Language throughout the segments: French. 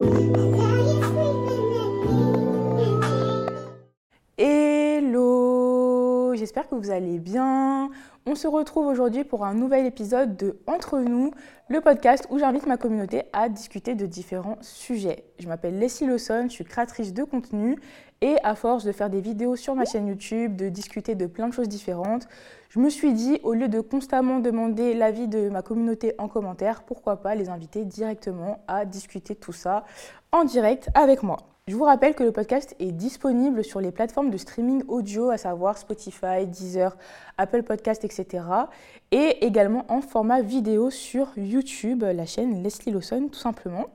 Thank you. J'espère que vous allez bien. On se retrouve aujourd'hui pour un nouvel épisode de Entre nous, le podcast où j'invite ma communauté à discuter de différents sujets. Je m'appelle Leslie Lawson, je suis créatrice de contenu et à force de faire des vidéos sur ma chaîne YouTube, de discuter de plein de choses différentes, je me suis dit, au lieu de constamment demander l'avis de ma communauté en commentaire, pourquoi pas les inviter directement à discuter tout ça en direct avec moi. Je vous rappelle que le podcast est disponible sur les plateformes de streaming audio, à savoir Spotify, Deezer, Apple Podcast, etc. Et également en format vidéo sur YouTube, la chaîne Leslie Lawson, tout simplement.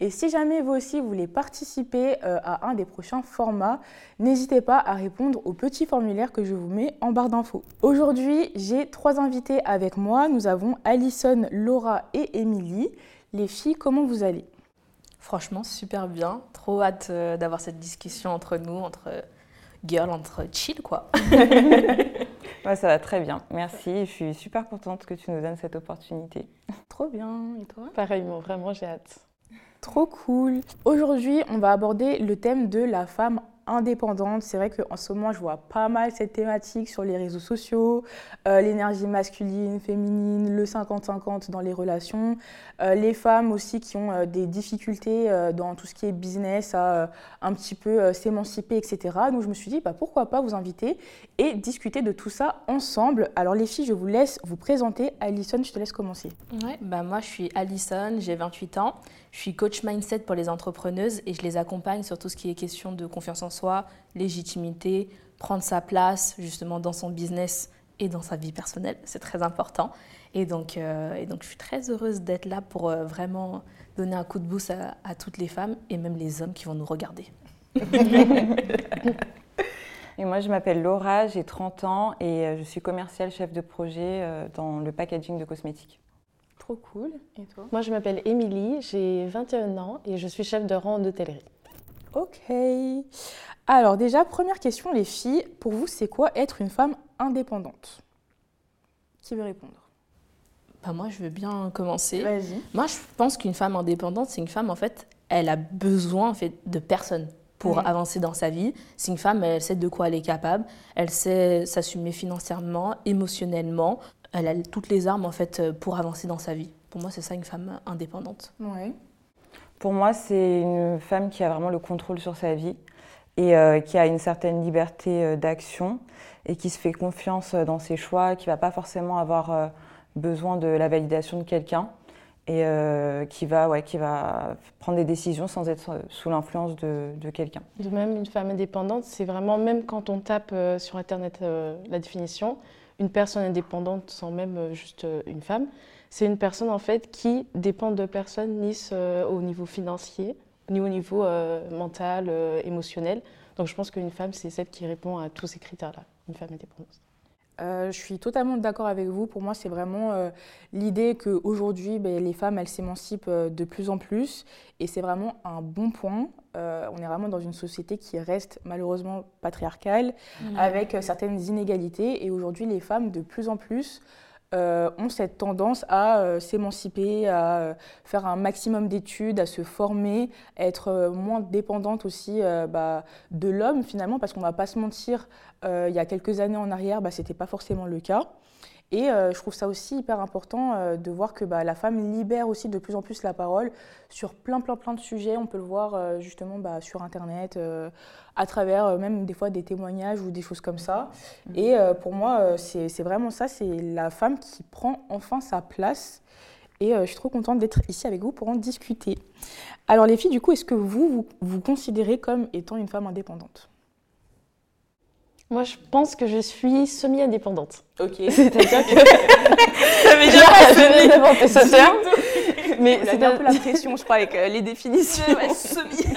Et si jamais vous aussi voulez participer euh, à un des prochains formats, n'hésitez pas à répondre au petit formulaire que je vous mets en barre d'infos. Aujourd'hui, j'ai trois invités avec moi. Nous avons Alison, Laura et Émilie. Les filles, comment vous allez? Franchement, super bien. Trop hâte euh, d'avoir cette discussion entre nous, entre girls, entre chill, quoi. Ouais, ça va très bien. Merci. Je suis super contente que tu nous donnes cette opportunité. Trop bien. Et toi? Pareillement, vraiment, j'ai hâte. Trop cool. Aujourd'hui, on va aborder le thème de la femme indépendante. C'est vrai qu'en ce moment, je vois pas mal cette thématique sur les réseaux sociaux, euh, l'énergie masculine, féminine, le 50-50 dans les relations, euh, les femmes aussi qui ont euh, des difficultés dans tout ce qui est business à un petit peu s'émanciper, etc. Donc je me suis dit, bah, pourquoi pas vous inviter et discuter de tout ça ensemble. Alors les filles, je vous laisse vous présenter. Alison, je te laisse commencer. Ouais, bah moi je suis Alison, j'ai 28 ans. Je suis coach mindset pour les entrepreneuses et je les accompagne sur tout ce qui est question de confiance en soi, légitimité, prendre sa place justement dans son business et dans sa vie personnelle. C'est très important. Et donc, euh, et donc je suis très heureuse d'être là pour euh, vraiment donner un coup de boost à, à, toutes les femmes et même les hommes qui vont nous regarder. et moi, je m'appelle Laura, j'ai 30 ans et euh, je suis commerciale chef de projet dans le packaging de cosmétiques. Trop cool. Et toi? Moi, je m'appelle Émilie, j'ai 21 ans et je suis chef de rang en hôtellerie. Ok. Alors déjà, première question, les filles, pour vous, c'est quoi être une femme indépendante? Qui veut répondre? Bah moi, je veux bien commencer. Vas-y. Moi, je pense qu'une femme indépendante, c'est une femme, en fait, elle a besoin en fait, de personne pour avancer dans sa vie. C'est une femme, elle sait de quoi elle est capable, elle sait s'assumer financièrement, émotionnellement, elle a toutes les armes en fait pour avancer dans sa vie. Pour moi, c'est ça une femme indépendante. Ouais. Pour moi, c'est une femme qui a vraiment le contrôle sur sa vie et euh, qui a une certaine liberté euh, d'action et qui se fait confiance dans ses choix, qui va pas forcément avoir besoin de la validation de quelqu'un et qui, va, ouais, qui va prendre des décisions sans être sous l'influence de, quelqu'un. De même, une femme indépendante, c'est vraiment, même quand on tape sur Internet la définition, une personne indépendante sans même euh, juste euh, une femme, c'est une personne en fait qui dépend de personne ni euh, au niveau financier, ni au niveau mental, émotionnel. Donc je pense qu'une femme, c'est celle qui répond à tous ces critères-là, une femme indépendante. je suis totalement d'accord avec vous. Pour moi, c'est vraiment l'idée qu'aujourd'hui, ben, les femmes, elles s'émancipent de plus en plus. Et c'est vraiment un bon point. Euh, on est vraiment dans une société qui reste malheureusement patriarcale, mmh. avec euh, certaines inégalités. Et aujourd'hui, les femmes, de plus en plus, euh, ont cette tendance à s'émanciper, à faire un maximum d'études, à se former, à être moins dépendantes aussi bah, de l'homme finalement, parce qu'on ne va pas se mentir, il y a quelques années en arrière, bah, ce n'était pas forcément le cas. Et euh, je trouve ça aussi hyper important euh, de voir que bah, la femme libère aussi de plus en plus la parole sur plein, plein, plein de sujets. On peut le voir euh, justement bah, sur Internet, à travers même des fois des témoignages ou des choses comme ça. Mmh. Et pour moi, c'est vraiment ça, c'est la femme qui prend enfin sa place. Et je suis trop contente d'être ici avec vous pour en discuter. Alors les filles, du coup, est-ce que vous, vous vous considérez comme étant une femme indépendante? Moi, je pense que je suis semi-indépendante. Ok. C'est-à-dire que. J'avais déjà pas inventé ce terme. Mais c'est un peu la pression, je crois, avec euh, les définitions. semi.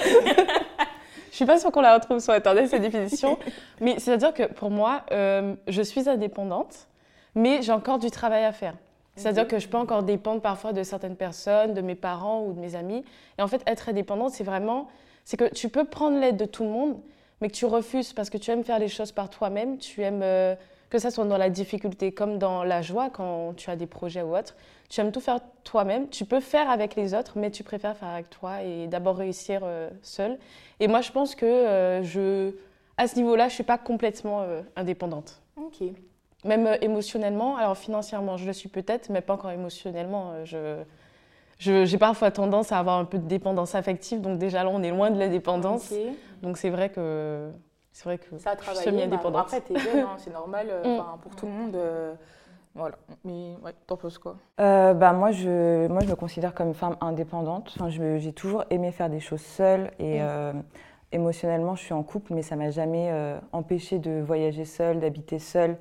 je suis pas sûre qu'on la retrouve sur Internet, cette définition. mais c'est-à-dire que pour moi, euh, je suis indépendante, mais j'ai encore du travail à faire. C'est-à-dire que je peux encore dépendre parfois de certaines personnes, de mes parents ou de mes amis. Et en fait, être indépendante, c'est vraiment. C'est que tu peux prendre l'aide de tout le monde, mais que tu refuses parce que tu aimes faire les choses par toi-même, tu aimes euh, que ça soit dans la difficulté comme dans la joie quand tu as des projets ou autre. Tu aimes tout faire toi-même. Tu peux faire avec les autres, mais tu préfères faire avec toi et d'abord réussir euh, seul. Et moi, je pense que euh, je, à ce niveau-là, je suis pas complètement indépendante. Ok. Même émotionnellement. Alors financièrement, je le suis peut-être, mais pas encore émotionnellement. je j'ai parfois tendance à avoir un peu de dépendance affective, donc déjà là, on est loin de la dépendance. Donc c'est vrai que c'est vrai que ça a travaillé, je suis semi-indépendante. Bah, après, t'es jeune, hein, c'est normal, euh, mm. pour tout le monde. Euh, voilà. Mais ouais, t'en penses quoi? Euh, bah, moi, je, moi, je me considère comme femme indépendante. Enfin, j'ai toujours aimé faire des choses seule et mm. émotionnellement, je suis en couple, mais ça m'a jamais empêché de voyager seule, d'habiter seule.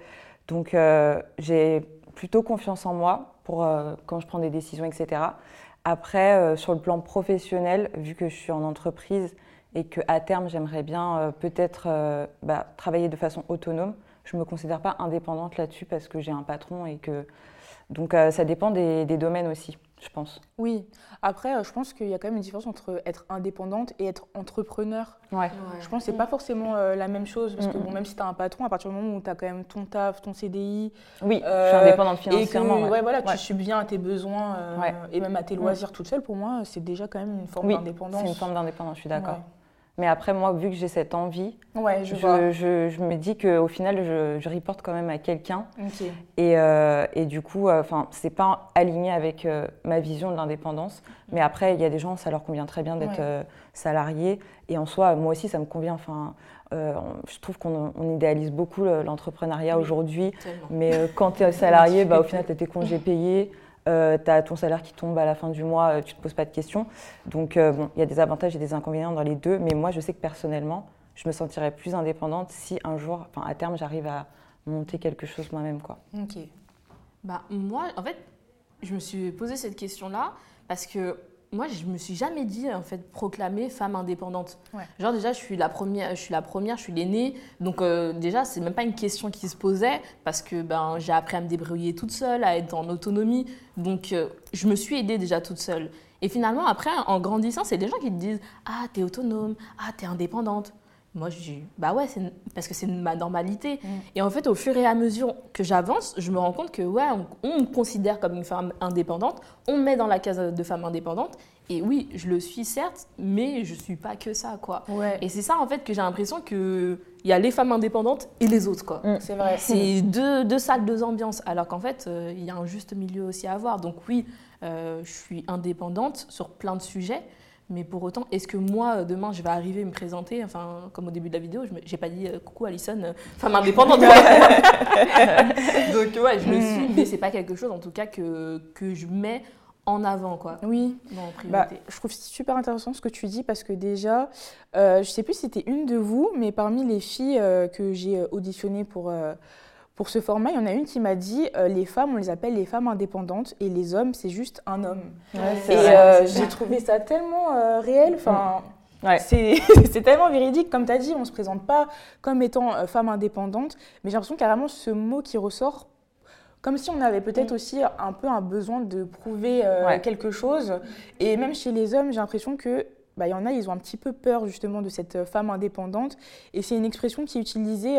Donc, j'ai plutôt confiance en moi pour quand je prends des décisions, etc. Après, sur le plan professionnel, vu que je suis en entreprise, et qu'à terme, j'aimerais bien euh, peut-être euh, bah, travailler de façon autonome. Je ne me considère pas indépendante là-dessus parce que j'ai un patron et que. Donc euh, ça dépend des, domaines aussi, je pense. Oui. Après, je pense qu'il y a quand même une différence entre être indépendante et être entrepreneur. Ouais. Je pense que ce n'est pas forcément la même chose parce que bon, même si tu as un patron, à partir du moment où tu as quand même ton taf, ton CDI. Oui, je suis indépendante financièrement. Et que, ouais. voilà, tu subviens à tes besoins et même à tes loisirs toute seule, pour moi, c'est déjà quand même une forme oui, d'indépendance. C'est une forme d'indépendance, je suis d'accord. Mais après, moi, vu que j'ai cette envie, ouais, je, je, je, me dis qu'au final, je, je reporte quand même à quelqu'un. Et, euh, et, du coup, euh, enfin, n'est c'est pas aligné avec euh, ma vision de l'indépendance. Mais après, il y a des gens, ça leur convient très bien d'être salariés. Et en soi, moi aussi, ça me convient. Enfin, je trouve qu'on idéalise beaucoup l'entrepreneuriat aujourd'hui. Mais quand tu es salarié, bah, au final, tu as tes congés payés euh, tu as ton salaire qui tombe à la fin du mois, euh, tu ne te poses pas de questions. Donc, euh, bon, il y a des avantages et des inconvénients dans les deux, mais moi, je sais que personnellement, je me sentirais plus indépendante si un jour, enfin, à terme, j'arrive à monter quelque chose moi-même, quoi. Ok. Bah, moi, en fait, je me suis posé cette question-là parce que moi, je me suis jamais dit en fait proclamer femme indépendante. Genre déjà, je suis la première, je suis la première, je suis l'aînée, donc euh, déjà, c'est même pas une question qui se posait parce que ben j'ai appris à me débrouiller toute seule, à être en autonomie, donc euh, je me suis aidée déjà toute seule. Et finalement, après, en grandissant, c'est des gens qui te disent ah t'es autonome, ah t'es indépendante. Moi, je dis, bah ouais, parce que c'est ma normalité. Mm. Et en fait, au fur et à mesure que j'avance, je me rends compte que, ouais, on, me considère comme une femme indépendante, on me met dans la case de femme indépendante. Et oui, je le suis certes, mais je suis pas que ça, quoi. Et c'est ça, en fait, que j'ai l'impression qu'il y a les femmes indépendantes et les autres, quoi. Mm. C'est vrai. C'est deux, deux, salles, deux ambiances. Alors qu'en fait, euh, il y a un juste milieu aussi à avoir. Donc oui, euh, je suis indépendante sur plein de sujets. Mais pour autant, est-ce que moi, euh, demain, je vais arriver me présenter, enfin, comme au début de la vidéo, je n'ai pas dit euh, coucou Alison, euh, femme indépendante. Donc, ouais, je le suis, mais c'est pas quelque chose, en tout cas, que, que je mets en avant, quoi. Oui. Bah, je trouve super intéressant ce que tu dis parce que déjà, je je sais plus si c'était une de vous, mais parmi les filles que j'ai auditionnées pour pour ce format, il y en a une qui m'a dit euh, les femmes, on les appelle les femmes indépendantes et les hommes, c'est juste un homme. et euh, j'ai trouvé ça tellement euh, réel. Enfin, c'est tellement véridique. Comme tu as dit, on ne se présente pas comme étant femme indépendante, mais j'ai l'impression carrément ce mot qui ressort comme si on avait peut-être mm. aussi un peu un besoin de prouver quelque chose. Et même chez les hommes, j'ai l'impression que bah, y en a, ils ont un petit peu peur justement de cette femme indépendante. Et c'est une expression qui est utilisée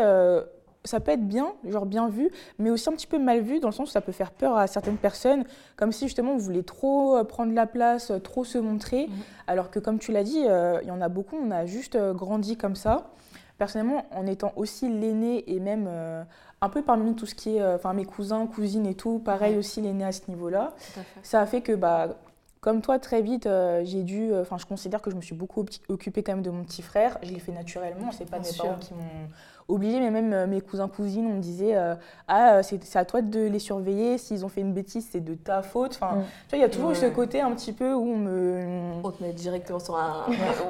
ça peut être bien, genre bien vu, mais aussi un petit peu mal vu dans le sens où ça peut faire peur à certaines personnes, comme si justement vous voulez trop euh, prendre la place, euh, trop se montrer, mhm. alors que comme tu l'as dit, euh, il y en a beaucoup, on a juste grandi comme ça. Personnellement, en étant aussi l'aîné et même un peu parmi tout ce qui est, enfin mes cousins, cousines et tout, pareil aussi l'aîné à ce niveau-là, ça a fait que bah comme toi, très vite, j'ai dû. Enfin, je considère que je me suis beaucoup occupée quand même de mon petit frère. Je l'ai fait naturellement. C'est pas mes parents qui m'ont obligé, mais même euh, mes cousins, cousines, on me disait euh, Ah, c'est à toi de les surveiller, s'ils ont fait une bêtise, c'est de ta faute. Enfin, mm. tu vois, il y a toujours eu ce côté un petit peu où on me. On te met directement sur un.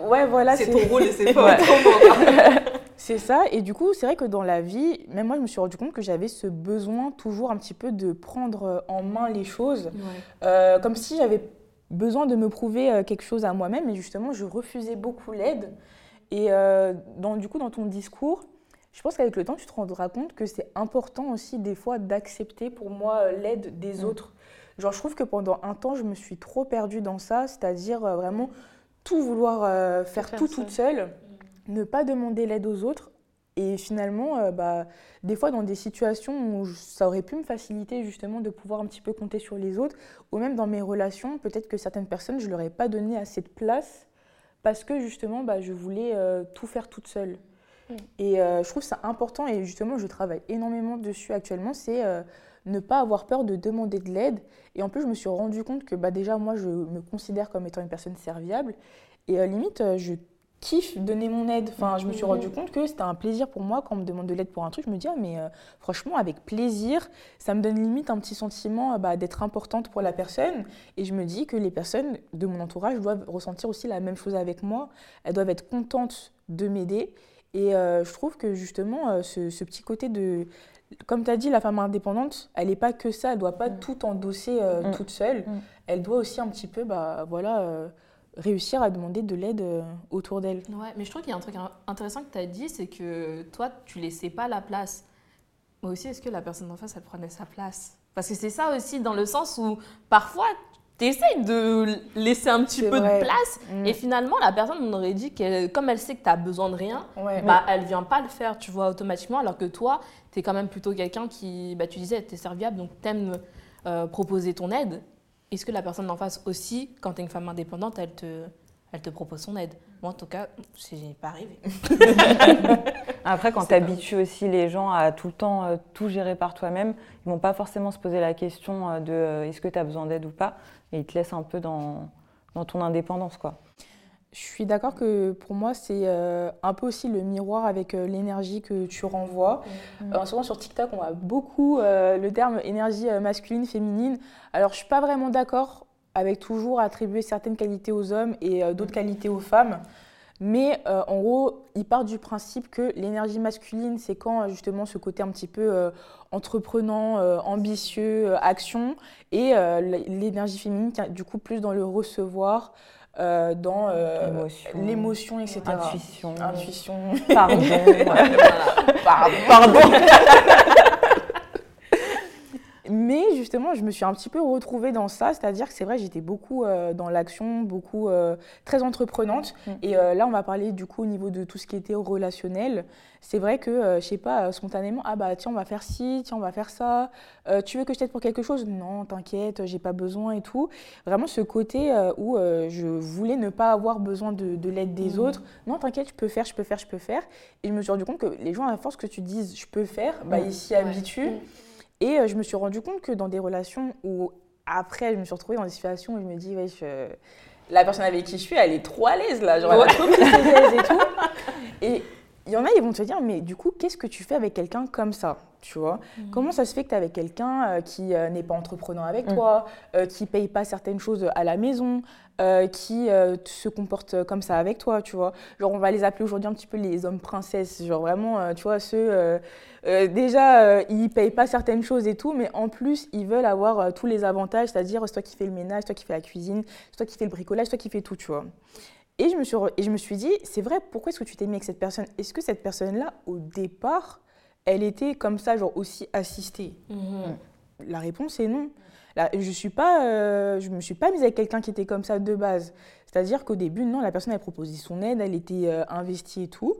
ouais, voilà. C'est ton rôle et c'est pas C'est ça, et du coup, c'est vrai que dans la vie, même moi, je me suis rendu compte que j'avais ce besoin toujours un petit peu de prendre en main les choses, euh, comme si j'avais besoin de me prouver quelque chose à moi-même, et justement, je refusais beaucoup l'aide. Et dans, du coup, dans ton discours, je pense qu'avec le temps, tu te rendras compte que c'est important aussi des fois d'accepter pour moi l'aide des mm. autres. Genre, je trouve que pendant un temps, je me suis trop perdue dans ça, c'est-à-dire euh, vraiment tout vouloir euh, faire, tout toute seule, ne pas demander l'aide aux autres. Et finalement, euh, bah, des fois, dans des situations où ça aurait pu me faciliter justement de pouvoir un petit peu compter sur les autres, ou même dans mes relations, peut-être que certaines personnes, je ne leur ai pas donné assez de place parce que justement, bah, je voulais tout faire toute seule. Et euh, je trouve ça important, et justement, je travaille énormément dessus actuellement, c'est ne pas avoir peur de demander de l'aide. Et en plus, je me suis rendu compte que bah, déjà, moi, je me considère comme étant une personne serviable. Et limite, je kiffe donner mon aide. Enfin, je me suis rendu compte que c'était un plaisir pour moi quand on me demande de l'aide pour un truc. Je me dis, ah, mais euh, franchement, avec plaisir, ça me donne limite un petit sentiment euh, bah, d'être importante pour la personne. Et je me dis que les personnes de mon entourage doivent ressentir aussi la même chose avec moi. Elles doivent être contentes de m'aider. Et euh, je trouve que justement, ce, petit côté de. Comme tu as dit, la femme indépendante, elle n'est pas que ça, elle ne doit pas mm. tout endosser mm. toute seule. Mm. Elle doit aussi un petit peu, bah, voilà réussir à demander de l'aide euh, autour d'elle. Ouais, mais je trouve qu'il y a un truc intéressant que tu as dit, c'est que toi, tu laissais pas la place. Moi aussi, est-ce que la personne en face, elle prenait sa place? Parce que c'est ça aussi, dans le sens où parfois, tu essayes de laisser un petit peu de place mm. et finalement, la personne, on aurait dit que comme elle sait que tu as besoin de rien, bah, elle vient pas le faire, tu vois, automatiquement, alors que toi, tu es quand même plutôt quelqu'un qui, bah, tu disais, tu es serviable, donc tu aimes euh, proposer ton aide. Est-ce que la personne en face aussi, quand tu es une femme indépendante, elle te, elle te propose son aide? Moi, en tout cas, c'est pas arrivé. Après, quand tu habitues aussi les gens à tout le temps euh, tout gérer par toi-même, ils vont pas forcément se poser la question euh, de euh, est-ce que tu as besoin d'aide ou pas, et ils te laissent un peu dans, dans ton indépendance. quoi. Je suis d'accord que pour moi, c'est euh, un peu aussi le miroir avec euh, l'énergie que tu renvoies. Mmh. Euh, souvent sur TikTok, on a beaucoup le terme énergie masculine, féminine. Alors, je ne suis pas vraiment d'accord avec toujours attribuer certaines qualités aux hommes et d'autres mmh. qualités aux femmes. Mais en gros, il part du principe que l'énergie masculine, c'est quand justement ce côté un petit peu entreprenant, ambitieux, action, et l'énergie féminine, du coup plus dans le recevoir, euh, dans euh, l'émotion, etc. Intuition. Intuition. Pardon. Pardon. Pardon. Mais justement, je me suis un petit peu retrouvée dans ça, c'est-à-dire que c'est vrai, j'étais beaucoup euh, dans l'action, beaucoup euh, très entreprenante. Mm. Et euh, là, on va parler du coup au niveau de tout ce qui était relationnel. C'est vrai que, je sais pas, spontanément, ah bah tiens, on va faire ci, tiens, on va faire ça. tu veux que je t'aide pour quelque chose? Non, t'inquiète, j'ai pas besoin et tout. Vraiment ce côté où je voulais ne pas avoir besoin de, l'aide des mm. autres. Non, t'inquiète, je peux faire, je peux faire, je peux faire. Et je me suis rendu compte que les gens, à force que tu dises je peux faire, bah, mm. ils s'y habituent. Et euh, je me suis rendu compte que dans des relations où, après, je me suis retrouvée dans des situations où je me dis, ouais, la personne avec qui je suis, elle est trop à l'aise là, genre elle a trop et tout. Et il y en a, ils vont te dire, mais du coup, qu'est-ce que tu fais avec quelqu'un comme ça tu vois? Mhm. Comment ça se fait que tu es avec quelqu'un euh, qui euh, n'est pas entreprenant avec mm. toi, euh, qui paye pas certaines choses à la maison, qui se comporte comme ça avec toi, tu vois? Genre, on va les appeler aujourd'hui un petit peu les hommes princesses, genre vraiment, tu vois, ceux, déjà, ils payent pas certaines choses et tout, mais en plus, ils veulent avoir tous les avantages, c'est-à-dire, c'est toi qui fais le ménage, c'est toi qui fais la cuisine, c'est toi qui fais le bricolage, c'est toi qui fais tout, tu vois et je me suis, et je me suis dit, c'est vrai, pourquoi est-ce que tu t'es mis avec cette personne? Est-ce que cette personne-là, au départ, elle était comme ça, genre aussi assistée? Mhm. La réponse est non. Là, je suis pas, euh, je me suis pas mise avec quelqu'un qui était comme ça de base. C'est-à-dire qu'au début, non, la personne a proposé son aide, elle était euh, investie et tout.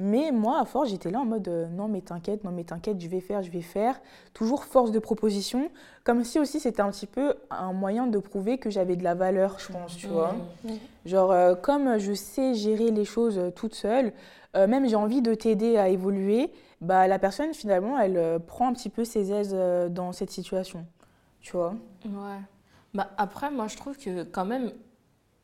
Mais moi, à force, j'étais là en mode euh, non, mais t'inquiète, non, mais t'inquiète, je vais faire, je vais faire. Toujours force de proposition. Comme si aussi c'était un petit peu un moyen de prouver que j'avais de la valeur, je pense, tu vois. Mmh. Genre, euh, comme je sais gérer les choses euh, toute seule, même j'ai envie de t'aider à évoluer, bah, la personne, finalement, elle prend un petit peu ses aises dans cette situation, tu vois? Ouais. Bah, après, moi, je trouve que quand même,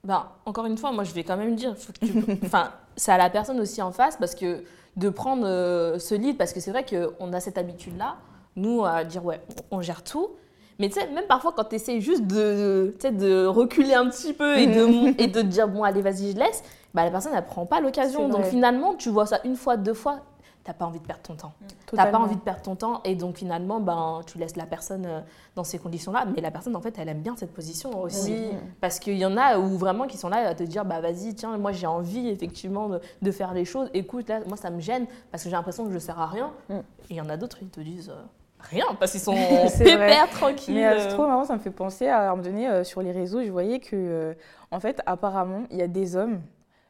bah, encore une fois, moi, je vais quand même dire, enfin c'est à la personne aussi en face parce que de prendre euh, ce lead, parce que c'est vrai qu'on a cette habitude-là, nous, à dire ouais, on gère tout. Mais tu sais, même parfois quand tu essaies juste de, de reculer un petit peu et de, et de dire bon, allez, vas-y, je laisse, bah, la personne, elle prend pas l'occasion. Donc finalement, tu vois ça une fois, deux fois, t'as pas envie de perdre ton temps. Tu n'as pas envie de perdre ton temps et donc finalement, ben, tu laisses la personne euh, dans ces conditions-là. Mais la personne, en fait, elle aime bien cette position aussi. Parce qu'il y en a où vraiment qui sont là à te dire, bah vas-y, tiens, moi j'ai envie effectivement de, faire les choses. Écoute, là, moi ça me gêne parce que j'ai l'impression que je ne sers à rien. Mm. Et il y en a d'autres, ils te disent... Euh, rien parce qu'ils sont pépères, tranquilles. Mais euh, c'est trop marrant, ça me fait penser à un moment donné sur les réseaux, je voyais que, en fait, apparemment, il y a des hommes,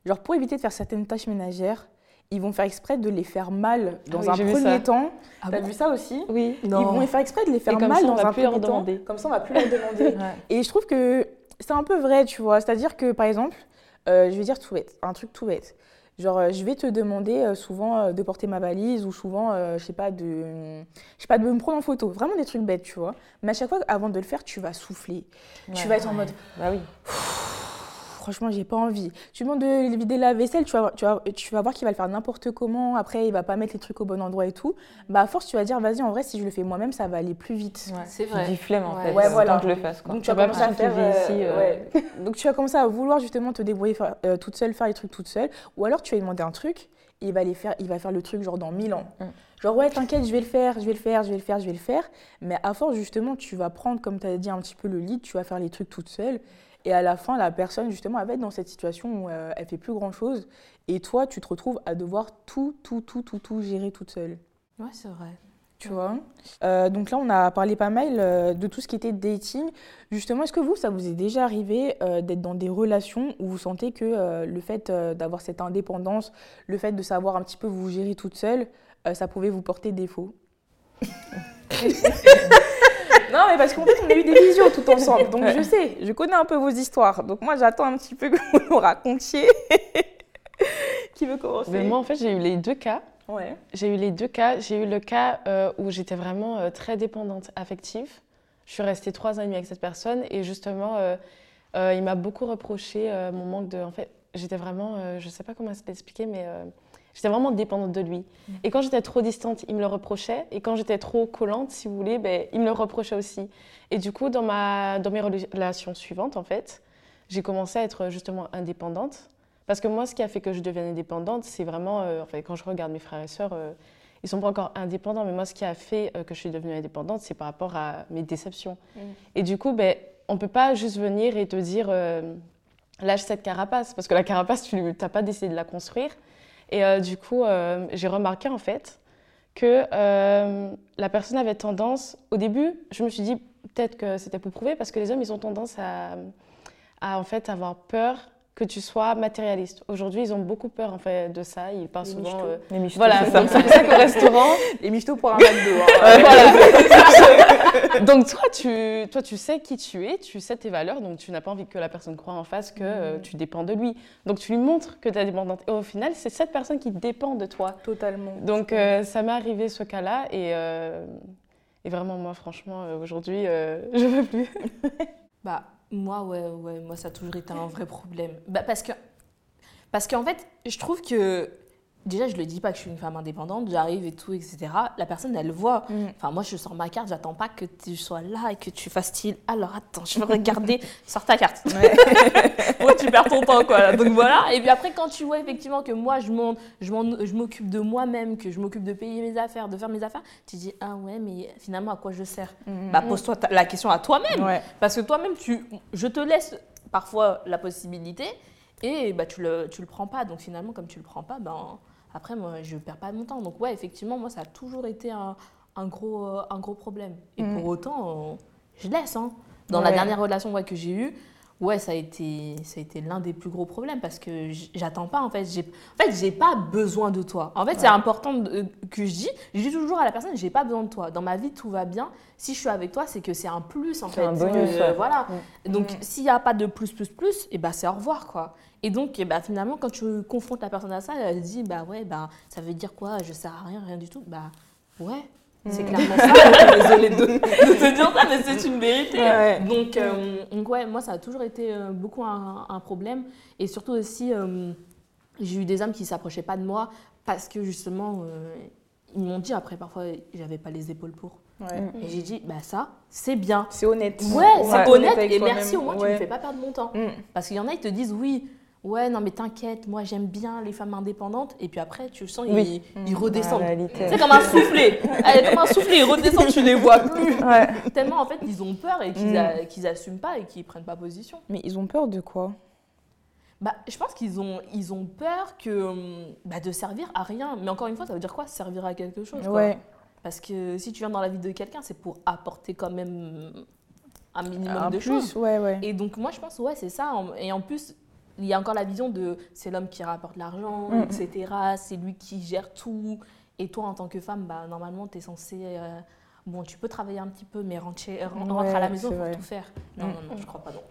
genre pour éviter de faire certaines tâches ménagères, ils vont faire exprès de les faire mal dans Ah oui, un premier temps. Ah T'as bon vu ça aussi Oui. Ils vont faire exprès de les faire mal ça, dans un premier temps. Comme ça, on va plus leur demander. Ouais. Et je trouve que c'est un peu vrai, tu vois. C'est-à-dire que, par exemple, euh, je vais dire tout bête, un truc tout bête. Genre, euh, je vais te demander euh, souvent euh, de porter ma valise ou souvent, je sais pas, de, je sais pas, de me prendre en photo. Vraiment des trucs bêtes, tu vois. Mais à chaque fois, avant de le faire, tu vas souffler. Tu vas être en mode, Bah oui. Franchement, j'ai pas envie. Tu demandes de vider la vaisselle, tu vas, tu vas, tu vas voir qu'il va le faire n'importe comment. Après, il va pas mettre les trucs au bon endroit et tout. Bah, à force, tu vas dire, vas-y, en vrai, si je le fais moi-même, ça va aller plus vite. Ouais. C'est vrai. dis flemme en Ouais. fait. Ouais, voilà. Que je le fasse quoi. Donc tu vas commencer à faire. ici, euh, ouais. Donc tu vas commencer à vouloir justement te débrouiller faire- euh, toute seule, faire les trucs toute seule. Ou alors tu vas lui demander un truc, et il va les faire, il va faire le truc genre dans 1000 ans. Mm. Genre ouais, t'inquiète, je vais le faire, je vais le faire, je vais le faire, je vais le faire. Mais à force justement, tu vas prendre, comme tu as dit un petit peu le lead, tu vas faire les trucs toute seule. Et à la fin, la personne justement, elle va être dans cette situation où euh, elle fait plus grand chose. Et toi, tu te retrouves à devoir tout, tout, tout, tout, tout gérer toute seule. Ouais, c'est vrai. Tu vois? Euh, Donc là, on a parlé pas mal euh, de tout ce qui était dating. Justement, est-ce que vous, ça vous est déjà arrivé euh, d'être dans des relations où vous sentez que le fait d'avoir cette indépendance, le fait de savoir un petit peu vous gérer toute seule, ça pouvait vous porter défaut? Non, mais parce qu'en fait, on a eu des visions tout ensemble. Donc je sais, je connais un peu vos histoires. Donc moi, j'attends un petit peu que vous nous racontiez. Qui veut commencer Mais moi, en fait, j'ai eu les deux cas. Ouais. J'ai eu les deux cas. J'ai eu le cas euh, où j'étais vraiment euh, très dépendante affective. Je suis restée trois ans et demi avec cette personne et justement, euh, il m'a beaucoup reproché mon manque de. En fait, j'étais vraiment, je sais pas comment l'expliquer, mais j'étais vraiment dépendante de lui. Et quand j'étais trop distante, il me le reprochait. Et quand j'étais trop collante, si vous voulez, ben, il me le reprochait aussi. Et du coup, dans, ma, dans mes relations suivantes, en fait, j'ai commencé à être justement indépendante. Parce que moi, ce qui a fait que je devienne indépendante, c'est vraiment, euh, enfin, quand je regarde mes frères et sœurs, euh, ils sont pas encore indépendants, mais moi, ce qui a fait euh, que je suis devenue indépendante, c'est par rapport à mes déceptions. Mm. Et du coup, ben, on peut pas juste venir et te dire, euh, lâche cette carapace, parce que la carapace, tu n'as pas décidé de la construire. Et euh, du coup, euh, j'ai remarqué en fait que euh, la personne avait tendance, au début, je me suis dit peut-être que c'était pour prouver, parce que les hommes, ils ont tendance à, à en fait avoir peur que tu sois matérialiste. Aujourd'hui, ils ont beaucoup peur en fait de ça. Ils parlent Les souvent. euh, Les michetots, voilà, c'est pour ça qu'au restaurant, Les michetots pour un McDo. hein. voilà. donc toi tu, toi, tu sais qui tu es, tu sais tes valeurs, donc tu n'as pas envie que la personne croie en face que euh, tu dépends de lui. Donc tu lui montres que tu es dépendante. Et au final, c'est cette personne qui dépend de toi. Totalement. Donc euh, ça m'est arrivé ce cas-là et, euh, et vraiment moi franchement aujourd'hui euh, je veux plus. Bah, moi, ouais, ouais, moi, ça a toujours été un vrai problème. Bah, parce que, parce qu'en fait, je trouve que, déjà, je le dis pas que je suis une femme indépendante, j'arrive et tout, etc. La personne, elle le voit. Mm. Enfin, moi, je sors ma carte, j'attends pas que tu sois là et que tu fasses style. Alors, attends, je veux regarder. Sors ta carte. Moi, tu perds ton temps, quoi. Donc, voilà. Et puis après, quand tu vois effectivement que moi, je m'en- je m'occupe de moi-même, que je m'occupe de payer mes affaires, de faire mes affaires, tu dis, ah ouais, mais finalement, à quoi je sers? Mhm. Bah, pose-toi la question à toi-même. Ouais. Parce que toi-même, tu, je te laisse parfois la possibilité et bah, tu ne le, tu le prends pas. Donc finalement, comme tu le prends pas, ben, après, moi, je perds pas mon temps. Donc ouais, effectivement, moi, ça a toujours été un, un gros, euh, un gros problème. Et Mm. pour autant, euh, je laisse. hein. Dans la dernière relation ouais, que j'ai eue, ouais, ça a été, ça a été l'un des plus gros problèmes parce que j'attends pas, en fait. J'ai, en fait, j'ai pas besoin de toi. En fait, c'est important de- que je dis. Je dis toujours à la personne, j'ai pas besoin de toi. Dans ma vie, tout va bien. Si je suis avec toi, c'est que c'est un plus, en C'est fait. un bonus, voilà. Donc, Mm. s'il n'y a pas de plus, plus, plus, et bah, c'est au revoir, quoi. Et donc, eh ben, finalement, quand tu confrontes la personne à ça, elle dit, bah ouais, bah, ça veut dire quoi? Je sers à rien, rien du tout. Bah, ouais. C'est Mm. clairement ça. Désolée de, de te dire ça, mais c'est une vérité. Ouais. Donc, euh, donc, ouais, moi, ça a toujours été euh, beaucoup un, un problème. Et surtout aussi, euh, j'ai eu des hommes qui ne s'approchaient pas de moi parce que justement, euh, ils m'ont dit après, parfois, j'avais pas les épaules pour. Ouais. Et j'ai dit, bah ça, c'est bien. C'est honnête. Ouais, c'est Ouais. honnête et merci au moins, tu Ouais. me fais pas perdre mon temps. Mm. Parce qu'il y en a, ils te disent oui, ouais, non mais t'inquiète, moi j'aime bien les femmes indépendantes. Et puis après, tu sens, Oui. ils, ils Mm. redescendent. C'est comme un soufflet. Allez, comme un soufflet, ils redescendent, tu les vois plus. Ouais. Tellement en fait, ils ont peur et qu'ils Mm. a- qu'ils assument pas et qu'ils prennent pas position. Mais ils ont peur de quoi? Bah, je pense qu'ils ont, ils ont peur que, hum, bah, de servir à rien. Mais encore une fois, ça veut dire quoi? Servir à quelque chose. quoi. Ouais. Parce que si tu viens dans la vie de quelqu'un, c'est pour apporter quand même un minimum Un de plus, choses. ouais, ouais. Et donc moi je pense ouais c'est ça et en plus il y a encore la vision de c'est l'homme qui rapporte l'argent, Mm. etc. C'est lui qui gère tout. Et toi, en tant que femme, bah, normalement, tu es censée. euh, bon, tu peux travailler un petit peu, mais rentrer, ren- rentrer à la maison pour vrai. tout faire. Non, Mm. non, non, je crois pas.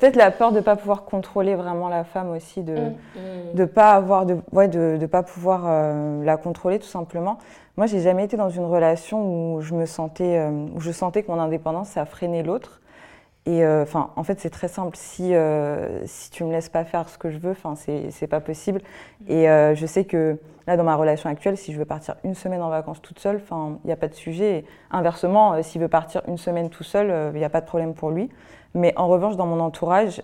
Peut-être la, peur de ne pas pouvoir contrôler vraiment la femme aussi, de Mm. Mm. de pas avoir de ouais de, de pas pouvoir euh, la contrôler tout simplement. Moi, j'ai jamais été dans une relation où je me sentais euh, où je sentais que mon indépendance ça freinait l'autre. Et euh, enfin, en fait, c'est très simple. Si euh, si tu me laisses pas faire ce que je veux, enfin, c'est c'est pas possible. Et euh, je sais que là, dans ma relation actuelle, si je veux partir une semaine en vacances toute seule, enfin, il n'y a pas de sujet. Et inversement, euh, s'il veut partir une semaine tout seul, il n'y a pas de problème pour lui. Mais en revanche, dans mon entourage,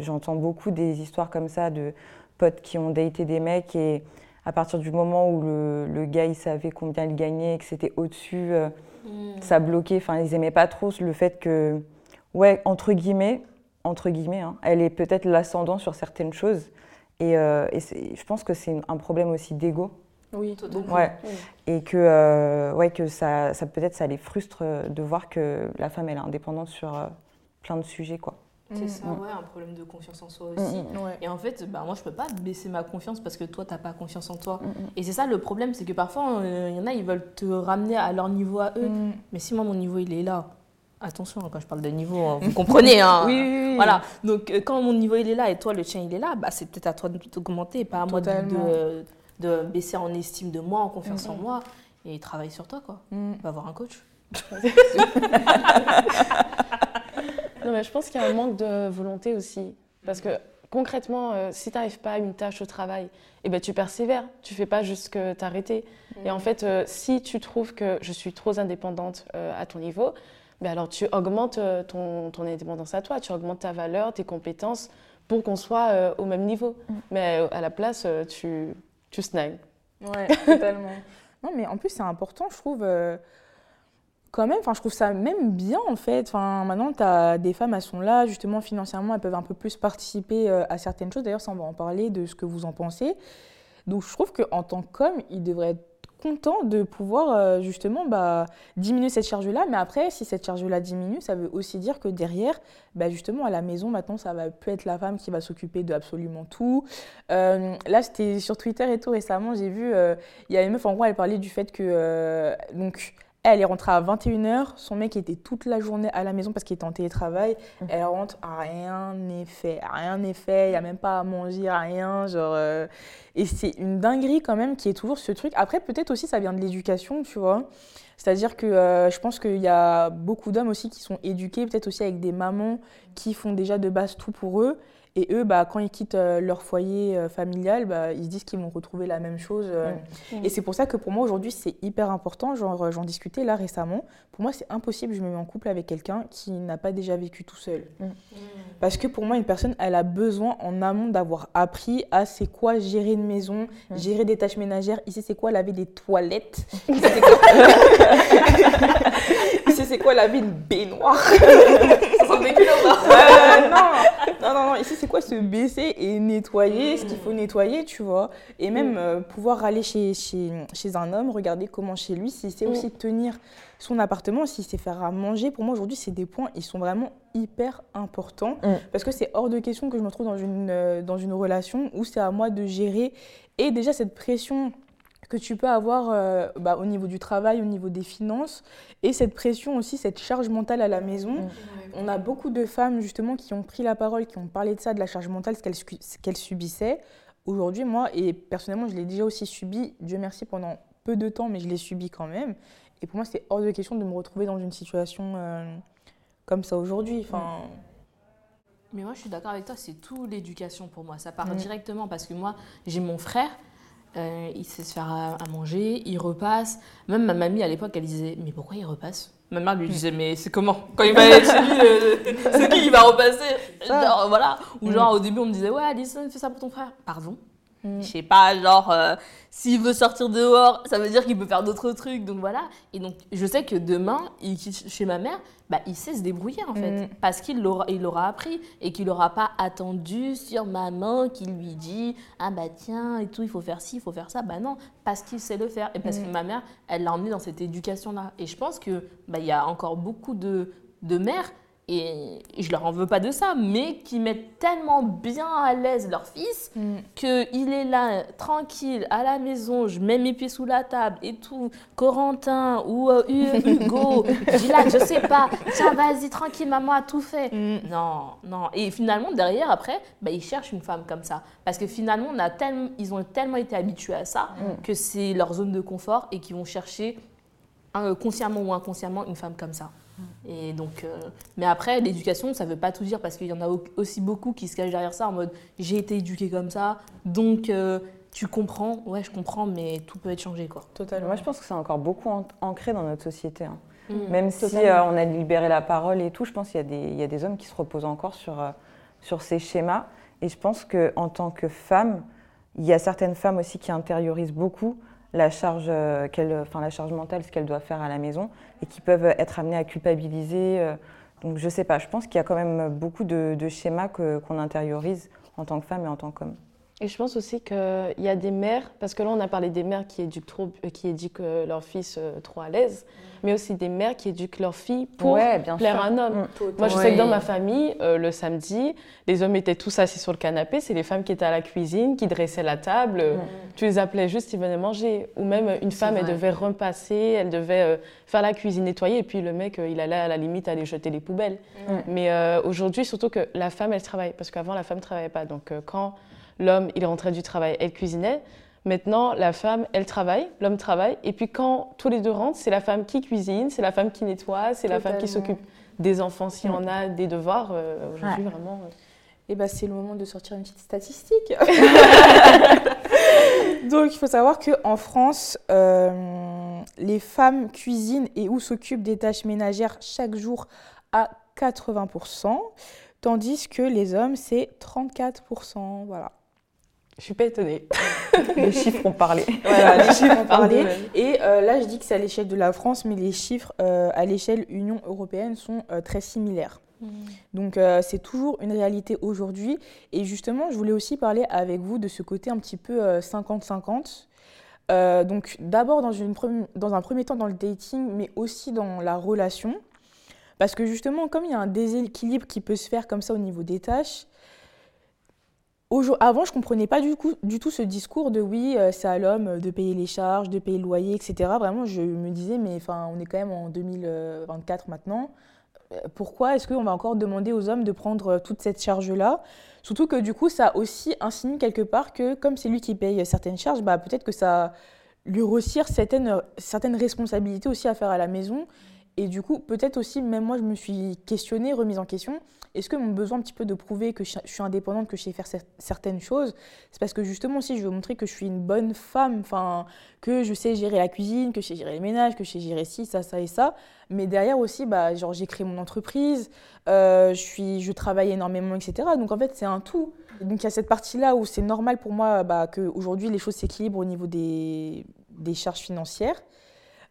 j'entends beaucoup des histoires comme ça de potes qui ont daté des mecs et à partir du moment où le, le gars il savait combien il gagnait et que c'était au-dessus, Mm. ça bloquait. Enfin, ils aimaient pas trop le fait que, ouais, entre guillemets, entre guillemets, hein, elle est peut-être l'ascendant sur certaines choses. Et, euh, et je pense que c'est un problème aussi d'ego. Oui, Totalement. Ouais. Oui. Et que, euh, ouais, que ça, ça peut-être ça les frustre de voir que la femme elle est indépendante sur euh, plein de sujets quoi. C'est Mm. ça, Mm. ouais, un problème de confiance en soi aussi. mm. Ouais. Et en fait, bah, moi, je peux pas baisser ma confiance parce que toi, t'as pas confiance en toi. Et c'est ça le problème, c'est que parfois, il y en a, ils veulent te ramener à leur niveau à eux. Mais si moi, mon niveau, il est là, attention, hein, quand je parle de niveau, hein, vous comprenez, hein Oui, oui, oui. Voilà, donc euh, quand mon niveau, il est là et toi, le tien, il est là, bah, c'est peut-être à toi de t'augmenter, pas à moi de, de, de baisser en estime de moi, en confiance Mm, en mm. moi, et travaille sur toi, quoi. Mm. Va voir un coach. Non, mais je pense qu'il y a un manque de volonté aussi. Parce que concrètement, euh, si tu n'arrives pas à une tâche au travail, eh ben, tu persévères. Tu fais pas juste que t'arrêter. Et en fait, euh, si tu trouves que je suis trop indépendante euh, à ton niveau, ben alors tu augmentes euh, ton, ton indépendance à toi. Tu augmentes ta valeur, tes compétences pour qu'on soit euh, au même niveau. Mais euh, à la place, tu, tu snags. Ouais, totalement. Non, mais en plus, c'est important, je trouve, euh, quand même, enfin, je trouve ça même bien, en fait. Enfin, maintenant, tu as des femmes, elles sont là, justement, financièrement, elles peuvent un peu plus participer euh, à certaines choses. D'ailleurs, ça, on va en parler de ce que vous en pensez. Donc, je trouve qu'en tant qu'homme, il devrait être content de pouvoir, euh, justement, bah, diminuer cette charge-là. Mais après, si cette charge-là diminue, ça veut aussi dire que derrière, bah, justement, à la maison, maintenant, ça va plus être la femme qui va s'occuper de absolument tout. Euh, là, c'était sur Twitter et tout récemment, j'ai vu, euh, il y a une meuf, en gros, elle parlait du fait que, donc, elle est rentrée à 21h, son mec était toute la journée à la maison parce qu'il était en télétravail. Elle rentre, rien n'est fait, rien n'est fait, il n'y a même pas à manger, rien. Genre, euh, et c'est une dinguerie quand même qui est toujours ce truc. Après, peut-être aussi ça vient de l'éducation, tu vois. C'est-à-dire que euh, je pense qu'il y a beaucoup d'hommes aussi qui sont éduqués, peut-être aussi avec des mamans qui font déjà de base tout pour eux. Et eux, bah, quand ils quittent euh, leur foyer euh, familial, bah, ils se disent qu'ils vont retrouver la même chose. euh. Mm. Et c'est pour ça que pour moi, aujourd'hui, c'est hyper important. Genre, j'en discutais là récemment. Pour moi, c'est impossible, je me mets en couple avec quelqu'un qui n'a pas déjà vécu tout seul. Parce que pour moi, une personne, elle a besoin en amont d'avoir appris à c'est quoi gérer une maison, gérer des tâches ménagères. Ici, c'est quoi laver des toilettes. Ici, c'est quoi, Ici, c'est quoi laver une baignoire. Ça là Euh, non. non, non, non. Ici, c'est quoi se baisser et nettoyer ce qu'il faut nettoyer, tu vois? Et même euh, pouvoir aller chez, chez, chez un homme, regarder comment chez lui, s'il sait aussi tenir son appartement, s'il sait faire à manger. Pour moi, aujourd'hui, c'est des points, ils sont vraiment hyper importants. Mm. Parce que c'est hors de question que je me trouve dans une, euh, dans une relation où c'est à moi de gérer. Et déjà, cette pression que tu peux avoir euh, bah, au niveau du travail, au niveau des finances, et cette pression aussi, cette charge mentale à la maison. Mm. On a beaucoup de femmes justement qui ont pris la parole, qui ont parlé de ça, de la charge mentale, ce qu'elles subissaient. Aujourd'hui, moi, et personnellement, je l'ai déjà aussi subi, Dieu merci, pendant peu de temps, mais je l'ai subi quand même. Et pour moi, c'est hors de question de me retrouver dans une situation euh, comme ça aujourd'hui. Enfin, Mais moi, je suis d'accord avec toi, c'est tout l'éducation pour moi. Ça part Mm. directement parce que moi, j'ai mon frère, euh, il sait se faire à, à manger, il repasse. Même ma mamie, à l'époque, elle disait Mais pourquoi il repasse? Ma mère lui disait Mais c'est comment? Quand il va aller chez lui, euh, c'est qui qui va repasser? Genre, voilà. Ou genre, au début, on me disait Ouais, Alison, fais ça pour ton frère. Pardon Mm. Je sais pas, genre, euh, s'il veut sortir dehors, ça veut dire qu'il peut faire d'autres trucs. Donc voilà. Et donc, je sais que demain, il quitte chez ma mère, bah, il sait se débrouiller en fait. Mm. Parce qu'il l'aura, il l'aura appris et qu'il n'aura pas attendu sur maman qui lui dit Ah bah tiens, et tout, il faut faire ci, il faut faire ça. Bah non, parce qu'il sait le faire. Et parce Mm. que ma mère, elle l'a emmené dans cette éducation-là. Et je pense que bah, il y a encore beaucoup de, de mères et je leur en veux pas de ça, mais qui mettent tellement bien à l'aise leur fils Mm. qu'il est là, tranquille, à la maison, je mets mes pieds sous la table et tout. Corentin ou euh, Hu- Hugo, Dylan, je sais pas, tiens, vas-y, tranquille, maman a tout fait. Mm. Non, non. Et finalement, derrière, après, bah, ils cherchent une femme comme ça. Parce que finalement, on a tellement, ils ont tellement été habitués à ça que c'est leur zone de confort et qu'ils vont chercher, hein, consciemment ou inconsciemment, une femme comme ça. Et donc, euh, mais après, l'éducation, ça veut pas tout dire parce qu'il y en a au- aussi beaucoup qui se cachent derrière ça en mode j'ai été éduqué comme ça, donc euh, tu comprends. Ouais, je comprends, mais tout peut être changé quoi. Totalement. Moi, je pense que c'est encore beaucoup ancré dans notre société. hein. Mm. Même si euh, on a libéré la parole et tout, je pense qu'il y, a des- il y a des hommes qui se reposent encore sur, sur ces schémas. Et je pense qu'en tant que femme, il y a certaines femmes aussi qui intériorisent beaucoup la charge, euh, qu'elle- enfin, la charge mentale, ce qu'elles doivent faire à la maison, et qui peuvent être amenées à culpabiliser. euh. donc je sais pas, je pense qu'il y a quand même beaucoup de, schémas qu'on intériorise en tant que femme et en tant qu'homme. Et je pense aussi qu'il y a des mères, parce que là on a parlé des mères qui éduquent, trop, euh, qui éduquent euh, leur fils euh, trop à l'aise, mais aussi des mères qui éduquent leur fille pour Ouais, bien plaire sûr. à un homme. Mm. Moi je sais que dans ma famille, euh, le samedi, les hommes étaient tous assis sur le canapé, c'est les femmes qui étaient à la cuisine, qui dressaient la table, euh, tu les appelais juste, ils venaient manger. Ou même une femme, elle devait repasser, elle devait euh, faire la cuisine, nettoyer, et puis le mec, euh, il allait à la limite aller jeter les poubelles. Mais euh, aujourd'hui, surtout que la femme, elle travaille, parce qu'avant, la femme ne travaillait pas. Donc euh, quand l'homme, il rentrait du travail, elle cuisinait. Maintenant, la femme, elle travaille, l'homme travaille. Et puis quand tous les deux rentrent, c'est la femme qui cuisine, c'est la femme qui nettoie, c'est la femme qui s'occupe des enfants s'il y en a, des devoirs. Euh, aujourd'hui, vraiment. euh, Et bah, c'est le moment de sortir une petite statistique. Donc, il faut savoir qu'en France, euh, les femmes cuisinent et ou s'occupent des tâches ménagères chaque jour à 80%, tandis que les hommes, c'est 34%. Voilà. Je suis pas étonnée. Les chiffres ont parlé. Voilà, les chiffres ont parlé. Et euh, là, je dis que c'est à l'échelle de la France, mais les chiffres euh, à l'échelle Union européenne sont euh, très similaires. Donc euh, c'est toujours une réalité aujourd'hui. Et justement, je voulais aussi parler avec vous de ce côté un petit peu euh, 50-50. Euh, donc d'abord dans, un premier temps dans le dating, mais aussi dans la relation. Parce que justement, comme il y a un déséquilibre qui peut se faire comme ça au niveau des tâches, avant je comprenais pas du, tout ce discours de oui, euh, c'est à l'homme de payer les charges, de payer le loyer, etc. Vraiment, je me disais, mais enfin, on est quand même en 2024 maintenant pourquoi est-ce qu'on va encore demander aux hommes de prendre euh, toute cette charge-là? Surtout que du coup, ça aussi insinue quelque part que comme c'est lui qui paye certaines charges, bah, peut-être que ça lui retire certaines, certaines responsabilités aussi à faire à la maison. Et du coup, peut-être aussi, même moi, je me suis questionnée, remise en question. Est-ce que mon besoin un petit peu de prouver que je suis indépendante, que je sais faire cer- certaines choses, c'est parce que justement aussi, je veux montrer que je suis une bonne femme, enfin, que je sais gérer la cuisine, que je sais gérer le ménage, que je sais gérer ci, ça, ça et ça. Mais derrière aussi, bah, genre, j'ai créé mon entreprise, euh, je, suis, je travaille énormément, etc. Donc en fait, c'est un tout. Donc il y a cette partie-là où c'est normal pour moi bah, qu'aujourd'hui les choses s'équilibrent au niveau des, des charges financières.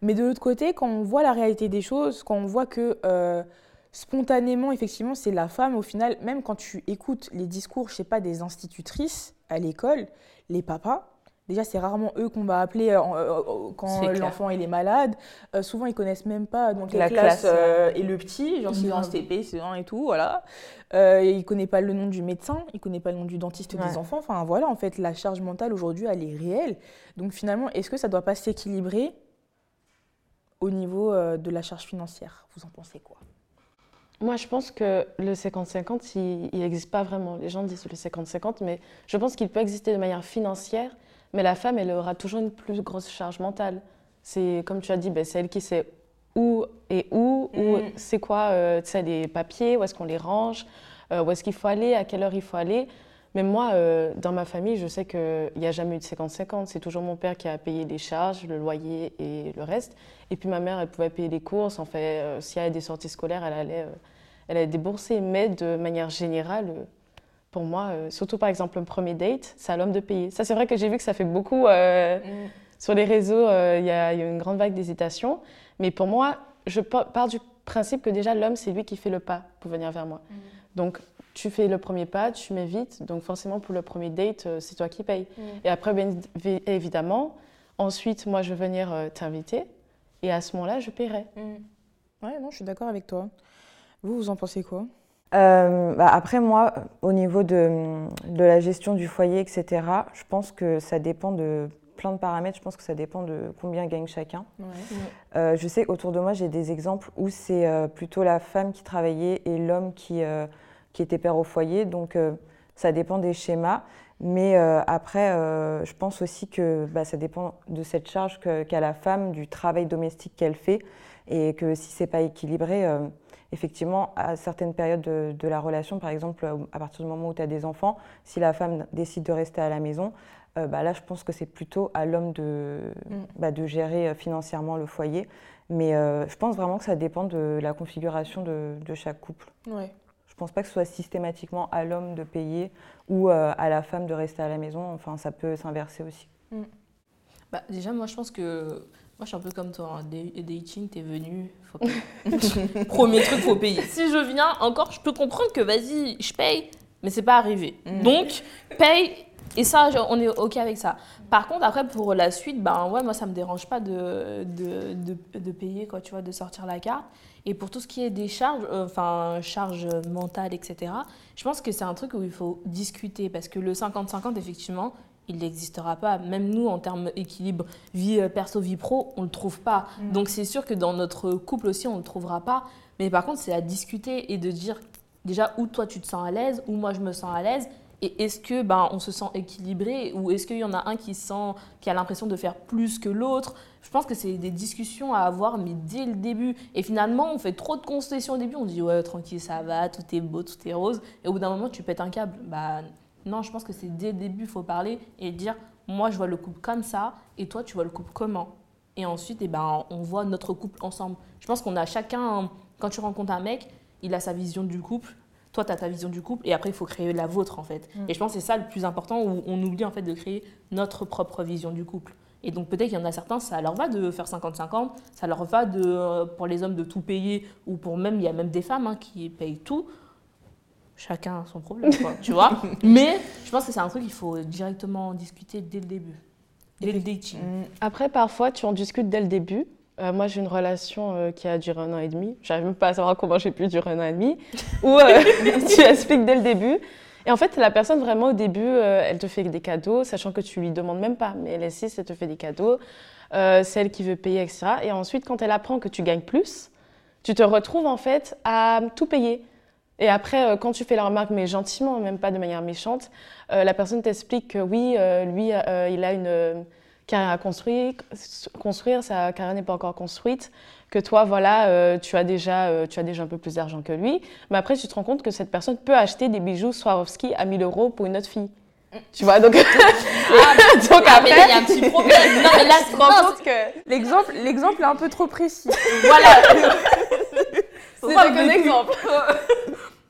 Mais de l'autre côté, quand on voit la réalité des choses, quand on voit que euh, spontanément, effectivement, c'est la femme, au final, même quand tu écoutes les discours, je sais pas, des institutrices à l'école, les papas, déjà c'est rarement eux qu'on va appeler euh, euh, quand C'est l'enfant il est malade. Euh, souvent ils connaissent même pas donc La classe, euh, et le petit, genre s'il est en Grave. CP, c'est un et tout, voilà. Euh, il connaît pas le nom du médecin, il connaît pas le nom du dentiste Ouais. des enfants. Enfin voilà, en fait, la charge mentale aujourd'hui, elle est réelle. Donc finalement, est-ce que ça doit pas s'équilibrer au niveau euh, de la charge financière Vous en pensez quoi? Moi, je pense que le 50-50, il n'existe pas vraiment. Les gens disent le 50-50, mais je pense qu'il peut exister de manière financière, mais la femme, elle aura toujours une plus grosse charge mentale. C'est comme tu as dit, ben, c'est elle qui sait où et où, où Mm. c'est quoi euh, tu sais, les papiers, où est-ce qu'on les range, euh, où est-ce qu'il faut aller, à quelle heure il faut aller. Mais moi, euh, dans ma famille, je sais qu'il n'y a jamais eu de 50-50. C'est toujours mon père qui a payé les charges, le loyer et le reste. Et puis ma mère, elle pouvait payer les courses. En fait, euh, s'il y avait des sorties scolaires, elle allait, euh, elle allait débourser. Mais de manière générale, euh, pour moi, euh, surtout par exemple un premier date, c'est à l'homme de payer. Ça, c'est vrai que j'ai vu que ça fait beaucoup euh, sur les réseaux. Il y, y a une grande vague d'hésitation. Mais pour moi, je pa- pars du principe que déjà l'homme, c'est lui qui fait le pas pour venir vers moi. Donc, tu fais le premier pas, tu m'évites. Donc, forcément, pour le premier date, euh, c'est toi qui payes. Et après, bien évi- évidemment, ensuite, moi, je vais venir euh, t'inviter. Et à ce moment-là, je paierai. Ouais, non, je suis d'accord avec toi. Vous, vous en pensez quoi? Euh, bah, après, moi, au niveau de, de, la gestion du foyer, etc., je pense que ça dépend de plein de paramètres. Je pense que ça dépend de combien gagne chacun. Euh, je sais, autour de moi, j'ai des exemples où c'est euh, plutôt la femme qui travaillait et l'homme qui, qui était père au foyer. Donc, ça dépend des schémas. Mais après, je pense aussi que bah, ça dépend de cette charge qu'a la femme, du travail domestique qu'elle fait. Et que si c'est pas équilibré, effectivement, à certaines périodes de, la relation, par exemple, euh, à partir du moment où tu as des enfants, si la femme décide de rester à la maison, euh, bah là, je pense que c'est plutôt à l'homme de, mm. bah, de gérer euh, financièrement le foyer. Mais je pense vraiment que ça dépend de la configuration de, chaque couple. Ouais. Je ne pense pas que ce soit systématiquement à l'homme de payer ou à la femme de rester à la maison. Enfin, ça peut s'inverser aussi. Mm. Bah, déjà, moi, je pense que moi, je suis un peu comme toi. Hein. Dating, t'es venu, faut Premier truc, faut payer. Si je viens, encore, je peux comprendre que vas-y, je paye, mais c'est pas arrivé. Mm. Donc, paye, et ça, on est OK avec ça. Par contre, après, pour la suite, ben ouais, moi, ça me dérange pas de, de, de, payer, quoi, tu vois, de sortir la carte. Et pour tout ce qui est des charges, euh, enfin, charges mentales, etc., je pense que c'est un truc où il faut discuter parce que le 50-50, effectivement, il n'existera pas. Même nous, en termes d'équilibre vie euh, perso, vie pro, on ne le trouve pas. Mm. Donc c'est sûr que dans notre couple aussi, on ne le trouvera pas. Mais par contre, c'est à discuter et de dire déjà où toi tu te sens à l'aise, où moi je me sens à l'aise. Et est-ce que ben, on se sent équilibré ou est-ce qu'il y en a un qui sent qui a l'impression de faire plus que l'autre? Je pense que c'est des discussions à avoir mais dès le début. Et finalement, on fait trop de concessions au début, on dit ouais, tranquille, ça va, tout est beau, tout est rose et au bout d'un moment, tu pètes un câble. Bah non, je pense que c'est dès le début, faut parler et dire moi, je vois le couple comme ça et toi, tu vois le couple comment? Et ensuite, eh ben, on voit notre couple ensemble. Je pense qu'on a chacun, quand tu rencontres un mec, il a sa vision du couple. Toi, tu as ta vision du couple et après, il faut créer la vôtre en fait. Mm. Et je pense que c'est ça le plus important où on oublie en fait de créer notre propre vision du couple. Et donc peut-être qu'il y en a certains, ça leur va de faire 50-50, ça leur va de, euh, pour les hommes de tout payer, ou pour même, il y a même des femmes hein, qui payent tout chacun son problème, tu vois. Mais je pense que c'est un truc qu'il faut directement discuter dès le début, dès le dating. Mm. Après, parfois, tu en discutes dès le début. Euh, moi, j'ai une relation euh, qui a duré un an et demi. J'arrive même pas à savoir comment j'ai pu durer un an et demi. Ou euh, tu expliques dès le début. Et en fait, la personne, vraiment, au début, elle te fait des cadeaux, sachant que tu lui demandes même pas. Mais elle insiste, elle te fait des cadeaux. c'est elle qui veut payer, etc. Et ensuite, quand elle apprend que tu gagnes plus, tu te retrouves, en fait, à tout payer. Et après, quand tu fais la remarque, mais gentiment, même pas de manière méchante, la personne t'explique que oui, lui, il a une carrière à construire, construire sa carrière n'est pas encore construite, que toi, voilà, tu, as déjà, tu as déjà un peu plus d'argent que lui. Mais après, tu te rends compte que cette personne peut acheter des bijoux Swarovski à 1000 euros pour une autre fille. Tu vois, donc, ah, donc ah, après, il y a un petit problème. Non, mais là, tu te rends compte que l'exemple, l'exemple est un peu trop précis. voilà. C'est un exemple.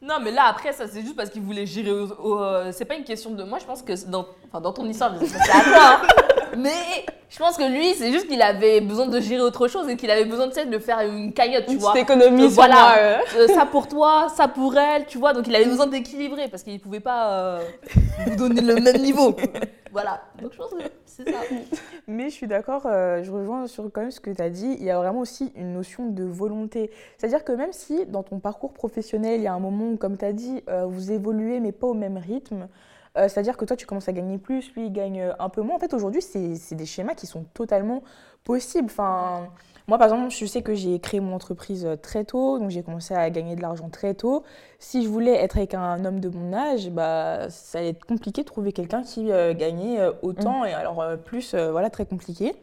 Non, mais là, après, ça, c'est juste parce qu'il voulait gérer. Au, euh, c'est pas une question de. Moi, je pense que dans, enfin, dans ton histoire, c'est à toi. Hein. Mais je pense que lui, c'est juste qu'il avait besoin de gérer autre chose et qu'il avait besoin de, de faire une cagnotte, tu vois. économie, voilà. Euh, ça pour toi, ça pour elle, tu vois. Donc, il avait besoin d'équilibrer parce qu'il pouvait pas euh, vous donner le même niveau. Voilà. Donc, je pense que c'est ça. Mais je suis d'accord, euh, je rejoins sur quand même ce que tu as dit. Il y a vraiment aussi une notion de volonté. C'est-à-dire que même si dans ton parcours professionnel, il y a un moment où, comme tu as dit, euh, vous évoluez, mais pas au même rythme, euh, c'est-à-dire que toi, tu commences à gagner plus, lui, il gagne un peu moins. En fait, aujourd'hui, c'est des schémas qui sont totalement possibles. Enfin, moi, par exemple, je sais que j'ai créé mon entreprise euh, très tôt, donc j'ai commencé à gagner de l'argent très tôt. Si je voulais être avec un homme de mon âge, bah, ça allait être compliqué de trouver quelqu'un qui euh, gagnait euh, autant, mmh. et alors plus, voilà, très compliqué.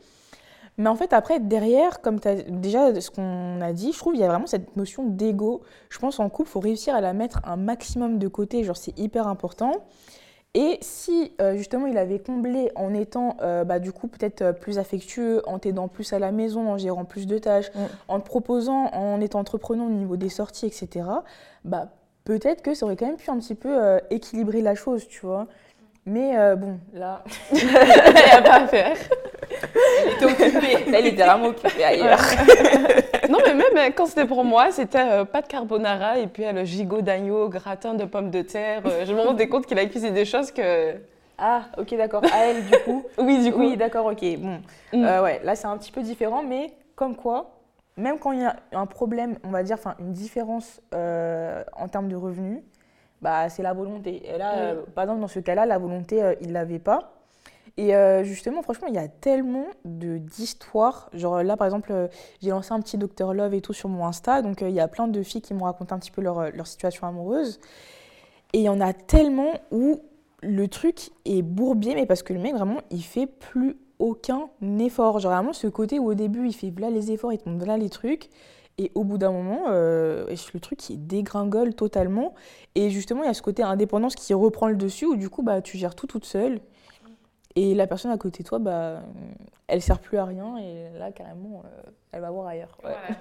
Mais en fait, après, derrière, comme as, déjà ce qu'on a dit, je trouve qu'il y a vraiment cette notion d'ego. Je pense en couple, il faut réussir à la mettre un maximum de côté, genre c'est hyper important. Et si euh, justement il avait comblé en étant euh, bah, du coup peut-être euh, plus affectueux, en t'aidant plus à la maison, en gérant plus de tâches, mm. en te proposant, en étant entreprenant au niveau des sorties, etc., bah, peut-être que ça aurait quand même pu un petit peu équilibrer la chose, tu vois. Mais bon, là, il n'y a pas à faire. Elle était occupée. Elle était vraiment occupée ailleurs. Non, mais même euh, quand c'était pour moi, c'était euh, pas de carbonara et puis euh, le gigot d'agneau, gratin de pommes de terre. je me rendais compte qu'il a cuisiné des choses que. Ah, ok, d'accord. À elle, du coup. oui, du coup. Oui, d'accord, ok. Bon. Mm. ouais, là, c'est un petit peu différent, mais comme quoi, même quand il y a un problème, on va dire, enfin, une différence en termes de revenus, bah, c'est la volonté. Et là, par exemple, dans ce cas-là, la volonté, il ne l'avait pas. Et euh, justement, franchement, il y a tellement d'histoires. Genre là, par exemple, euh, j'ai lancé un petit Docteur Love et tout sur mon Insta. Donc euh, il y a plein de filles qui m'ont raconté un petit peu leur, situation amoureuse. Et il y en a tellement où le truc est bourbier, mais parce que le mec, vraiment, il fait plus aucun effort. Genre vraiment, ce côté où au début, il fait là les efforts, il te montre là les trucs. Et au bout d'un moment, le truc qui dégringole totalement. Et justement, il y a ce côté indépendance qui reprend le dessus, où du coup, bah, tu gères tout toute seule. Et la personne à côté de toi, bah, elle sert plus à rien et là, carrément, euh, elle va voir ailleurs.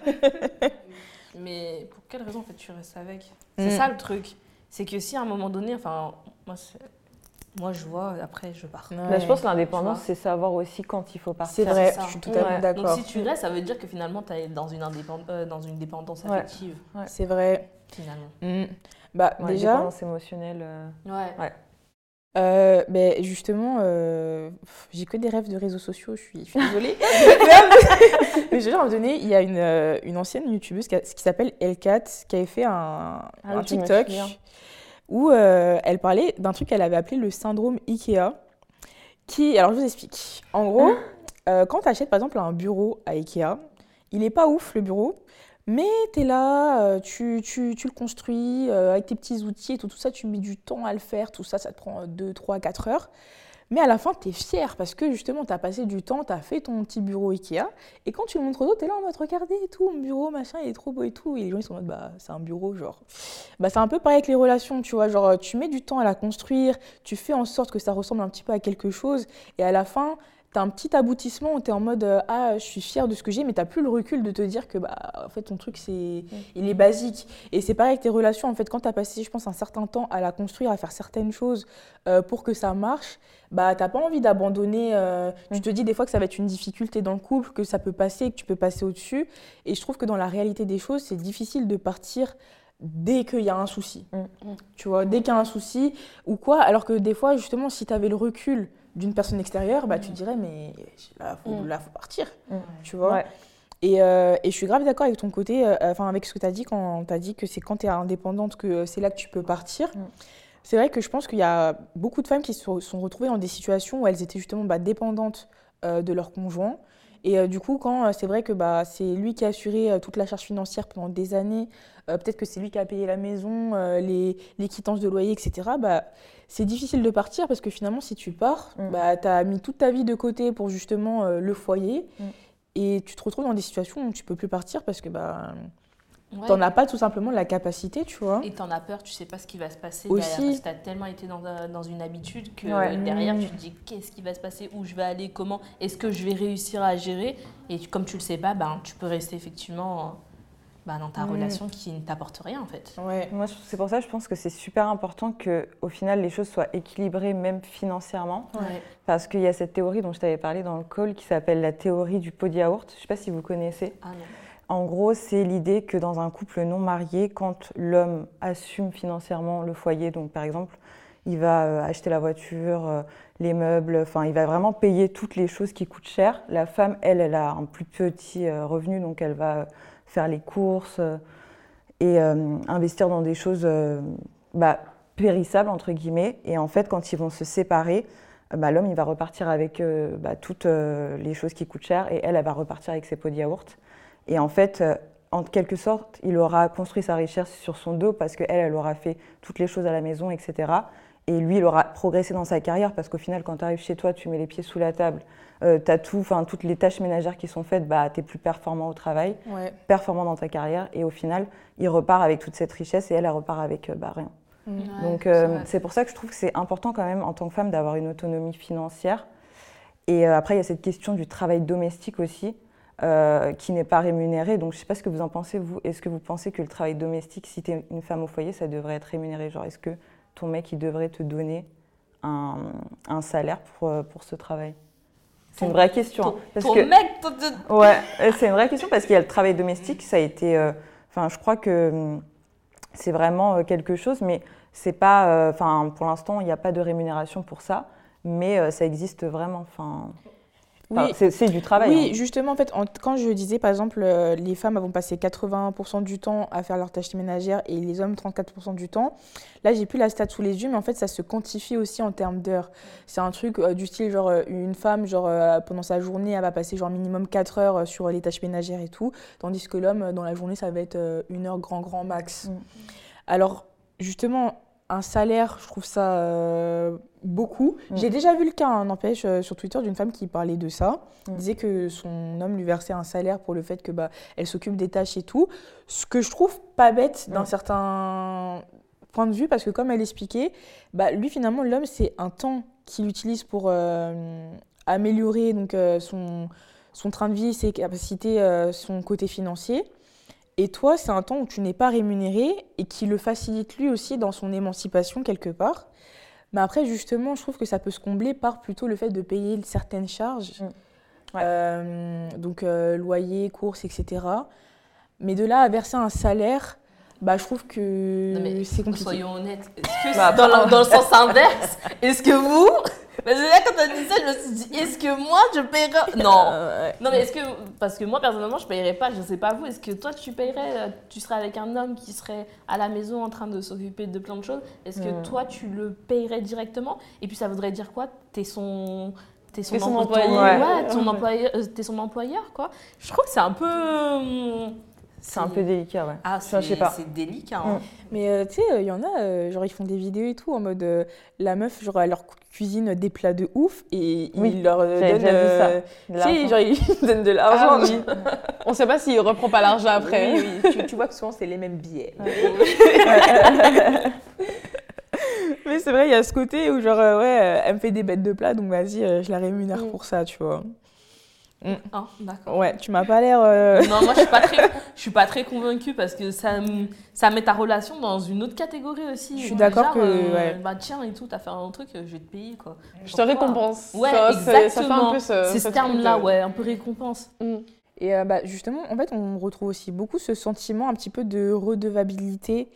Mais pour quelle raison en fait tu restes avec? C'est mm. ça le truc. C'est que si à un moment donné, enfin, moi, moi je vois, après je pars. Bah, je pense que l'indépendance, c'est savoir aussi quand il faut partir. C'est vrai, je suis totalement d'accord. Donc si tu restes, ça veut dire que finalement, tu es dans une, indépendance, euh, dans une dépendance affective. C'est vrai. Finalement. Mm. Bah, déjà. Dépendance émotionnelle. Euh, ouais. Euh, ben justement, euh, j'ai que des rêves de réseaux sociaux, je suis, désolée. mais je veux donner, il y a une, euh, une ancienne youtubeuse qui, qui s'appelle Elkat qui avait fait un, ah un TikTok où elle parlait d'un truc qu'elle avait appelé le syndrome Ikea. Qui, alors je vous explique. En gros, quand tu achètes par exemple un bureau à Ikea, il n'est pas ouf le bureau, mais tu es là, euh, tu, tu, tu, le construis euh, avec tes petits outils et tout, tout, ça, tu mets du temps à le faire, tout ça, ça te prend 2, 3, 4 heures. Mais à la fin, tu es fier parce que justement, tu as passé du temps, tu as fait ton petit bureau Ikea. Et quand tu le montres aux autres, tu es là en mode regarder et tout, mon bureau, machin, il est trop beau et tout. Et les gens, ils sont en mode bah, c'est un bureau, genre. Bah, c'est un peu pareil avec les relations, tu vois. Genre, tu mets du temps à la construire, tu fais en sorte que ça ressemble un petit peu à quelque chose. Et à la fin, tu as un petit aboutissement où tu es en mode euh, ah je suis fière de ce que j'ai mais tu plus le recul de te dire que bah en fait ton truc c'est il est basique. Et c'est pareil avec tes relations en fait quand tu as passé je pense un certain temps à la construire à faire certaines choses euh, pour que ça marche bah t'as pas envie d'abandonner euh, tu te dis des fois que ça va être une difficulté dans le couple que ça peut passer que tu peux passer au-dessus. Et je trouve que dans la réalité des choses c'est difficile de partir dès qu'il y a un souci. Tu vois, dès qu'il y a un souci ou quoi, alors que des fois, justement, si tu avais le recul d'une personne extérieure, bah, tu mm. dirais, mais là, il faut, mm. faut partir. Mm. Tu vois et, euh, et, je suis grave d'accord avec ton côté, euh, enfin, avec ce que tu as dit quand tu as dit que c'est quand tu es indépendante que c'est là que tu peux partir. C'est vrai que je pense qu'il y a beaucoup de femmes qui se sont retrouvées dans des situations où elles étaient justement bah, dépendantes euh, de leur conjoint. Et du coup, quand c'est vrai que bah, c'est lui qui a assuré toute la charge financière pendant des années, peut-être que c'est lui qui a payé la maison, les, les quittances de loyer, etc., bah, c'est difficile de partir parce que finalement, si tu pars, mm. bah, tu as mis toute ta vie de côté pour justement euh, le foyer mm. et tu te retrouves dans des situations où tu peux plus partir parce que bah, tu n'en as pas tout simplement la capacité, tu vois. Et tu en as peur, tu sais pas ce qui va se passer Aussi. derrière parce que tu as tellement été dans, dans, une habitude que derrière, tu te dis qu'est-ce qui va se passer, où je vais aller, comment, est-ce que je vais réussir à gérer? Et comme tu le sais pas, ben, tu peux rester effectivement bah, dans ta mm. relation qui ne t'apporte rien en fait. Ouais. Moi, c'est pour ça que je pense que c'est super important que, au final, les choses soient équilibrées, même financièrement. Parce qu'il y a cette théorie dont je t'avais parlé dans le call qui s'appelle la théorie du pot de yaourt. Je ne sais pas si vous connaissez. Ah, non. En gros, c'est l'idée que dans un couple non marié, quand l'homme assume financièrement le foyer, donc par exemple, il va euh, acheter la voiture, euh, les meubles, enfin, il va vraiment payer toutes les choses qui coûtent cher. La femme, elle, elle a un plus petit euh, revenu, donc elle va faire les courses et investir dans des choses bah, périssables, entre guillemets. Et en fait, quand ils vont se séparer, bah, l'homme, il va repartir avec bah, toutes les choses qui coûtent cher et elle, elle va repartir avec ses pots de yaourt. Et en fait, en quelque sorte, il aura construit sa richesse sur son dos parce qu'elle, elle aura fait toutes les choses à la maison, etc. Et lui, il aura progressé dans sa carrière parce qu'au final, quand tu arrives chez toi, tu mets les pieds sous la table, euh, tu as tout, enfin, toutes les tâches ménagères qui sont faites, bah, tu es plus performant au travail, performant dans ta carrière. Et au final, il repart avec toute cette richesse et elle, elle repart avec euh, bah, rien. Mmh. Donc, euh, c'est pour ça que je trouve que c'est important quand même, en tant que femme, d'avoir une autonomie financière. Et après, il y a cette question du travail domestique aussi. Qui n'est pas rémunéré. Donc, je ne sais pas ce que vous en pensez, vous. Est-ce que vous pensez que le travail domestique, si tu es une femme au foyer, ça devrait être rémunéré? Genre, est-ce que ton mec, il devrait te donner un, un salaire pour, euh, pour ce travail? C'est une vraie question. Hein, parce ton que, mec Ouais, euh, c'est une vraie question parce qu'il y a le travail domestique, ça a été... Euh, enfin, je crois que hum, c'est vraiment quelque chose, mais c'est pas... Enfin, pour l'instant, il n'y a pas de rémunération pour ça, mais ça existe vraiment. Enfin... Enfin, c'est- c'est du travail. Oui, hein. justement, en fait, en- quand je disais, par exemple, euh, les femmes vont passer 80% du temps à faire leurs tâches ménagères et les hommes 34% du temps, là, j'ai plus la stat sous les yeux, mais en fait, ça se quantifie aussi en termes d'heures. C'est un truc euh, du style, genre, euh, une femme, genre, euh, pendant sa journée, elle va passer, genre, minimum 4 heures sur les tâches ménagères et tout, tandis que l'homme, dans la journée, ça va être une heure grand, grand max. Mm. Alors, justement, un salaire, je trouve ça euh, beaucoup. Mm. J'ai déjà vu le cas, hein, n'empêche, euh, sur Twitter d'une femme qui parlait de ça. Mm. disait que son homme lui versait un salaire pour le fait que bah, elle s'occupe des tâches et tout. Ce que je trouve pas bête d'un Mm. certain point de vue, parce que comme elle expliquait, bah, lui finalement, l'homme, c'est un temps qu'il utilise pour euh, améliorer donc, euh, son, son train de vie, ses capacités, son côté financier. Et toi, c'est un temps où tu n'es pas rémunéré et qui le facilite lui aussi dans son émancipation quelque part. Mais après, justement, je trouve que ça peut se combler par plutôt le fait de payer certaines charges. Mm. Ouais. Euh, donc, euh, loyer, courses, etc. Mais de là à verser un salaire, bah, je trouve que Non, mais c'est compliqué. Soyons honnêtes. Est-ce que Bah, c'est dans, le, dans le sens inverse? Est-ce que vous Parce que là, quand t'as dit ça, je me suis dit, est-ce que moi, je paierais? Non. Euh, ouais. Non, mais est-ce que. Parce que moi, personnellement, je paierais pas, je sais pas vous. Est-ce que toi, tu paierais euh, Tu serais avec un homme qui serait à la maison en train de s'occuper de plein de choses. Est-ce que Hmm. toi, tu le paierais directement? Et puis, ça voudrait dire quoi? T'es son. T'es son, son employé. Ouais, Ouais. ton employeur, euh, t'es son employeur, quoi. Je trouve que c'est un peu. C'est un peu délicat, ouais. Ah, Enfin, je sais c'est pas. c'est délicat. hein. Mm. Mais euh, tu sais, il y en a, euh, genre ils font des vidéos et tout en mode euh, la meuf, genre elle leur cuisine des plats de ouf et Oui, ils leur euh, donnent. euh, tu sais, l'argent. genre ils donnent de l'argent. Ah oui. On sait pas s'il reprend pas l'argent après. Oui, oui, tu, tu vois que souvent c'est les mêmes billets. Mais c'est vrai, il y a ce côté où genre euh, ouais, elle me fait des bêtes de plats donc vas-y, euh, je la rémunère Mm. pour ça, tu vois. Ah, d'accord. Ouais, tu m'as pas l'air. euh, Non, moi je suis pas très, je suis pas très convaincue parce que ça, ça met ta relation dans une autre catégorie aussi. Je suis d'accord que, euh, ouais. Bah tiens et tout, t'as fait un truc, je vais te payer quoi. Je te récompense. Ouais, Ça fait exactement. un peu ce, C'est ce terme-là, de- ouais, un peu récompense. Mm. Et euh, bah, justement, en fait, on retrouve aussi beaucoup ce sentiment un petit peu de redevabilité,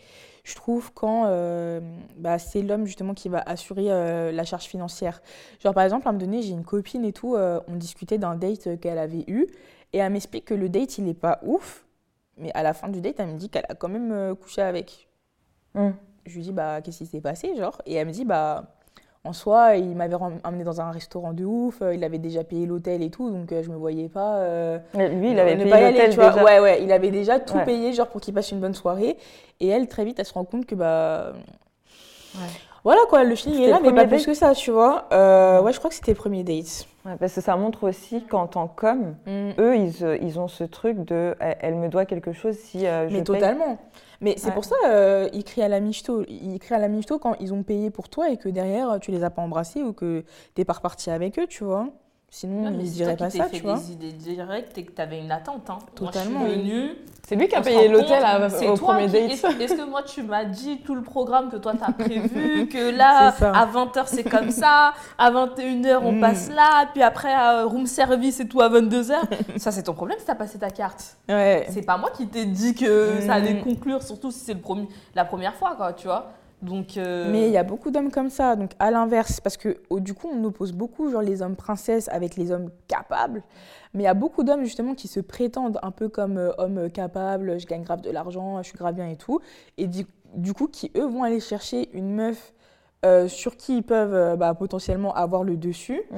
je trouve, quand euh, bah, c'est l'homme justement qui va assurer euh, la charge financière. Genre, par exemple, à un moment donné, j'ai une copine et tout, euh, on discutait d'un date qu'elle avait eu, et elle m'explique que le date, il n'est pas ouf, mais à la fin du date, elle me dit qu'elle a quand même couché avec. Mm. Je lui dis, bah, qu'est-ce qui s'est passé, genre? Et elle me dit, bah, en soi, il m'avait emmené dans un restaurant de ouf, euh, il avait déjà payé l'hôtel et tout, donc euh, je me voyais pas. euh, Lui, il avait ne payé pas l'hôtel déjà. Ouais, ouais, il avait déjà tout Ouais. payé, genre pour qu'il passe une bonne soirée. Et elle, très vite, elle se rend compte que bah. Ouais. Voilà quoi, le feeling est là, mais pas plus que ça, tu vois. Euh, ouais, je crois que c'était le premier date. Ouais, parce que ça montre aussi qu'en tant qu'homme, Mm. eux, ils, ils ont ce truc de elle, elle me doit quelque chose si euh, je Mais paye. totalement. Mais c'est Ouais. pour ça, euh, ils crient à la michto. Ils crient à la michto quand ils ont payé pour toi et que derrière, tu les as pas embrassés ou que t'es pas reparti avec eux, tu vois. Sinon, Ouais, mais toi pas ça, fait tu vois. des idées directes et que t'avais une attente. Hein. Totalement. Moi, je suis venue. C'est lui qui a payé l'hôtel c'est au toi premier qui- date. Est-ce est-ce que moi, tu m'as dit tout le programme que toi, t'as prévu, que là, à 20h, c'est comme ça, à 21h, on Mm. passe là, puis après, à room service et tout à 22h. ça, c'est ton problème si t'as passé ta carte. Ouais. C'est pas moi qui t'ai dit que ça allait Mm. conclure, surtout si c'est le premier, la première fois, quoi, tu vois. Donc, euh, Mais il y a beaucoup d'hommes comme ça, donc à l'inverse, parce que oh, du coup on oppose beaucoup genre les hommes princesses avec les hommes capables, mais il y a beaucoup d'hommes justement qui se prétendent un peu comme euh, hommes capables, je gagne grave de l'argent, je suis grave bien et tout, et du, du coup qui eux vont aller chercher une meuf euh, sur qui ils peuvent euh, bah, potentiellement avoir le dessus. Mm.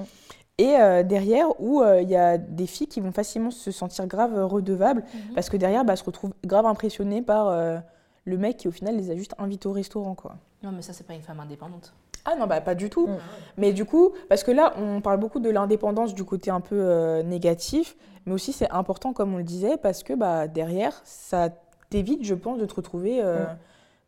Et euh, derrière, où euh, il y a des filles qui vont facilement se sentir grave redevables, Mhm. parce que derrière, bah, elles se retrouvent grave impressionnées par euh, le mec qui au final les a juste invités au restaurant. quoi. Non, mais ça, c'est pas une femme indépendante. Ah non, bah pas du tout. Mm. Mais du coup, parce que là, on parle beaucoup de l'indépendance du côté un peu euh, négatif, mais aussi c'est important, comme on le disait, parce que bah, derrière, ça t'évite, je pense, de te retrouver euh, Mm.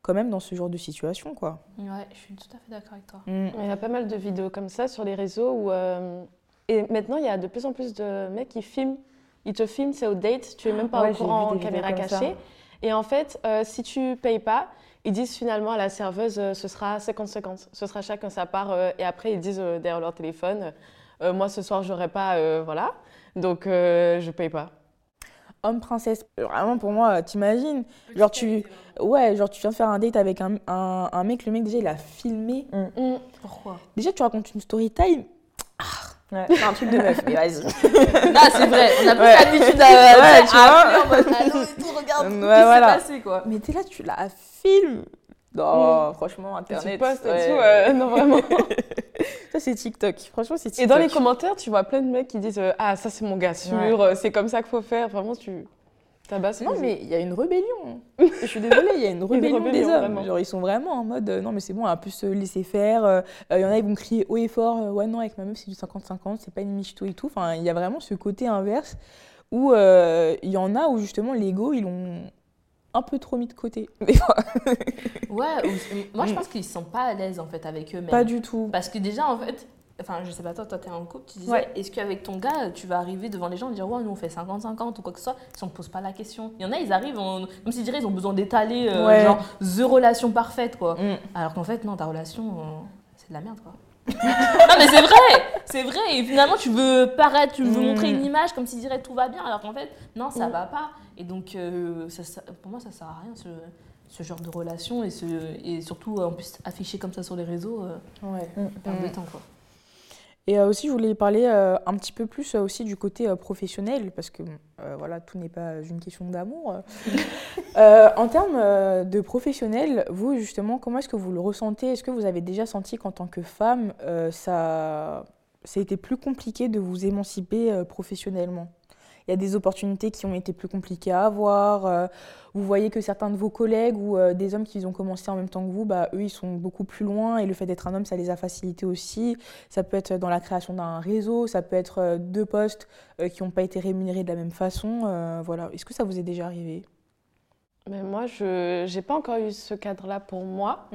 quand même dans ce genre de situation. quoi. Ouais, je suis tout à fait d'accord avec toi. Mm. Il y a pas mal de vidéos comme ça sur les réseaux où. euh, Et maintenant, il y a de plus en plus de mecs qui filment. Ils te filment, c'est au date, tu es même pas Ouais, au courant en caméra ça. Et en fait, euh, si tu payes pas, ils disent finalement à la serveuse, euh, ce sera 50-50. Ce sera chacun sa part. euh, et après, ils disent euh, derrière leur téléphone, euh, moi ce soir, j'aurai pas. euh, voilà. Donc, euh, je paye pas. Homme princesse, vraiment pour moi, t'imagines Genre tu, ouais, genre tu viens de faire un date avec un, un, un mec, le mec déjà il a filmé. Pourquoi? Déjà tu racontes une story time. Ah, C'est un truc de meuf, mais vas-y. Ah, c'est vrai, on a plus Ouais. l'habitude à, Ouais, à- tu à vois. appeler en mode allô et tout, regarde Ouais, ce qui voilà. s'est passé quoi. Mais t'es là, tu la filmes. Non, franchement, Et Internet. tu postes et ouais. tout, euh, non vraiment. Ça, c'est TikTok. Franchement, c'est TikTok. Et dans les commentaires, tu vois plein de mecs qui disent euh, Ah, ça c'est mon gars sûr, Ouais. euh, c'est comme ça qu'il faut faire. Vraiment, tu Non, les- mais il y a une rébellion. Je suis désolée, il y a une rébellion, des rébellion, hommes. vraiment. Genre, ils sont vraiment en mode euh, non, mais c'est bon, on va plus se laisser faire. Euh, Il y en a, ils vont crier haut et fort euh, ouais, non, avec ma meuf, c'est du 50-50, c'est pas une michto et tout. Enfin, il y a vraiment ce côté inverse où euh, il y en a où justement l'ego, ils l'ont un peu trop mis de côté. Des fois. Ouais, ou- moi je Mm. pense qu'ils se sentent pas à l'aise en fait avec eux-mêmes. Pas du tout. Parce que déjà en fait, enfin je sais pas toi, toi t'es en couple, tu disais, Ouais. est-ce qu'avec ton gars tu vas arriver devant les gens et dire ouais, nous on fait 50-50 ou quoi que ce soit, si on te pose pas la question. Il y en a, ils arrivent, en- comme s'ils diraient, ils ont besoin d'étaler, euh, Ouais. genre, the relation parfaite quoi. Mm. Alors qu'en fait, non, ta relation, euh, c'est de la merde, quoi. non, mais c'est vrai, c'est vrai. Et finalement, tu veux paraître, tu veux Mm. montrer une image comme s'il dirait tout va bien, alors qu'en fait, non, ça Mm. va pas. Et donc, euh, ça, ça- pour moi, ça sert à rien, ce, ce genre de relation. Et, ce, et surtout, en plus, afficher comme ça sur les réseaux, euh, Ouais. perdre Mm. de temps, quoi. Et euh, aussi, je voulais parler euh, un petit peu plus euh, aussi du côté professionnel, parce que voilà, tout n'est pas une question d'amour. En termes de professionnel, vous justement, comment est-ce que vous le ressentez? Est-ce que vous avez déjà senti qu'en tant que femme, ça, ça a été plus compliqué de vous émanciper professionnellement? Il y a des opportunités qui ont été plus compliquées à avoir. euh, vous voyez que certains de vos collègues ou euh, des hommes qui ont commencé en même temps que vous, bah, eux, ils sont beaucoup plus loin et le fait d'être un homme, ça les a facilités aussi. Ça peut être dans la création d'un réseau, ça peut être euh, deux postes qui n'ont pas été rémunérés de la même façon. voilà. Est-ce que ça vous est déjà arrivé? Mais moi, je n'ai pas encore eu ce cadre-là pour moi.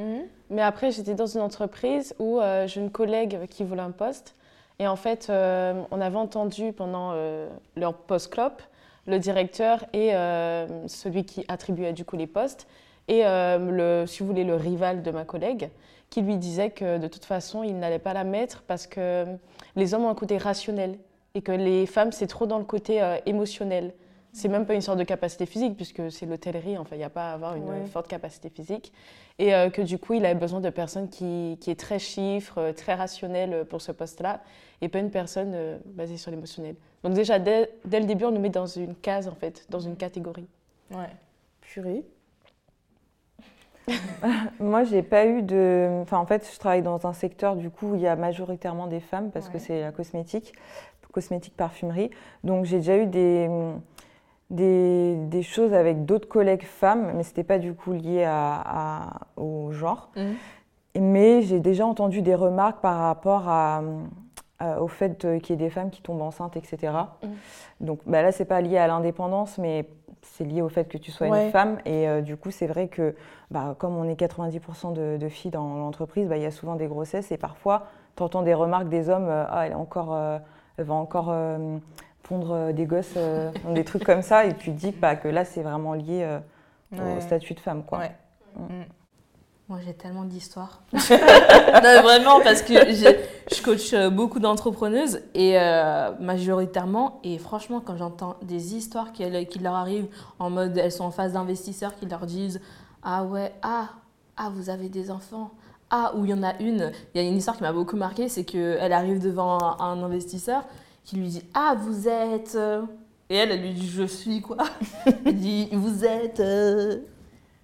Mais après, j'étais dans une entreprise où euh, j'ai une collègue qui voulait un poste. Et en fait, euh, on avait entendu pendant euh, leur post-clop le directeur et euh, celui qui attribuait du coup les postes, et le, si vous voulez, le rival de ma collègue, qui lui disait que de toute façon, il n'allait pas la mettre parce que les hommes ont un côté rationnel et que les femmes, c'est trop dans le côté émotionnel. C'est même pas une sorte de capacité physique, puisque c'est l'hôtellerie, enfin, il n'y a pas à avoir une Ouais. forte capacité physique. Et euh, que du coup, il avait besoin de personnes qui, qui est très chiffre, euh, très rationnelle pour ce poste-là, et pas une personne euh, basée sur l'émotionnel. Donc déjà, dès, dès le début, on nous met dans une case, en fait, dans une catégorie. Ouais. Purée. Moi, j'ai pas eu de. Enfin, en fait, je travaille dans un secteur du coup où il y a majoritairement des femmes parce que c'est la cosmétique, cosmétique parfumerie. Donc, j'ai déjà eu des, des, des choses avec d'autres collègues femmes, mais c'était pas du coup lié à, à- au genre. Mais j'ai déjà entendu des remarques par rapport à, à- au fait euh, qu'il y ait des femmes qui tombent enceintes, etc. Mhm. Donc bah là, c'est pas lié à l'indépendance, mais c'est lié au fait que tu sois Ouais. une femme. Et euh, du coup, c'est vrai que bah, comme on est 90% de, de filles dans l'entreprise, bah, il y a souvent des grossesses et parfois, tu entends des remarques des hommes euh, Ah, elle, est encore, euh, elle va encore euh, pondre euh, des gosses, euh, des trucs comme ça. Et tu te dis bah, que là, c'est vraiment lié euh, Ouais. au statut de femme. Quoi. Ouais. Moi, j'ai tellement d'histoires. vraiment, parce que j'ai- je coach beaucoup d'entrepreneuses et euh, majoritairement, et franchement, quand j'entends des histoires qui, qui leur arrivent en mode elles sont en face d'investisseurs qui leur disent Ah ouais, ah, ah, vous avez des enfants. Ah, ou il y en a une, il y a une histoire qui m'a beaucoup marquée, c'est qu'elle arrive devant un investisseur qui lui dit Ah, vous êtes. euh Et elle, elle lui dit Je suis quoi? Elle dit Vous êtes. euh,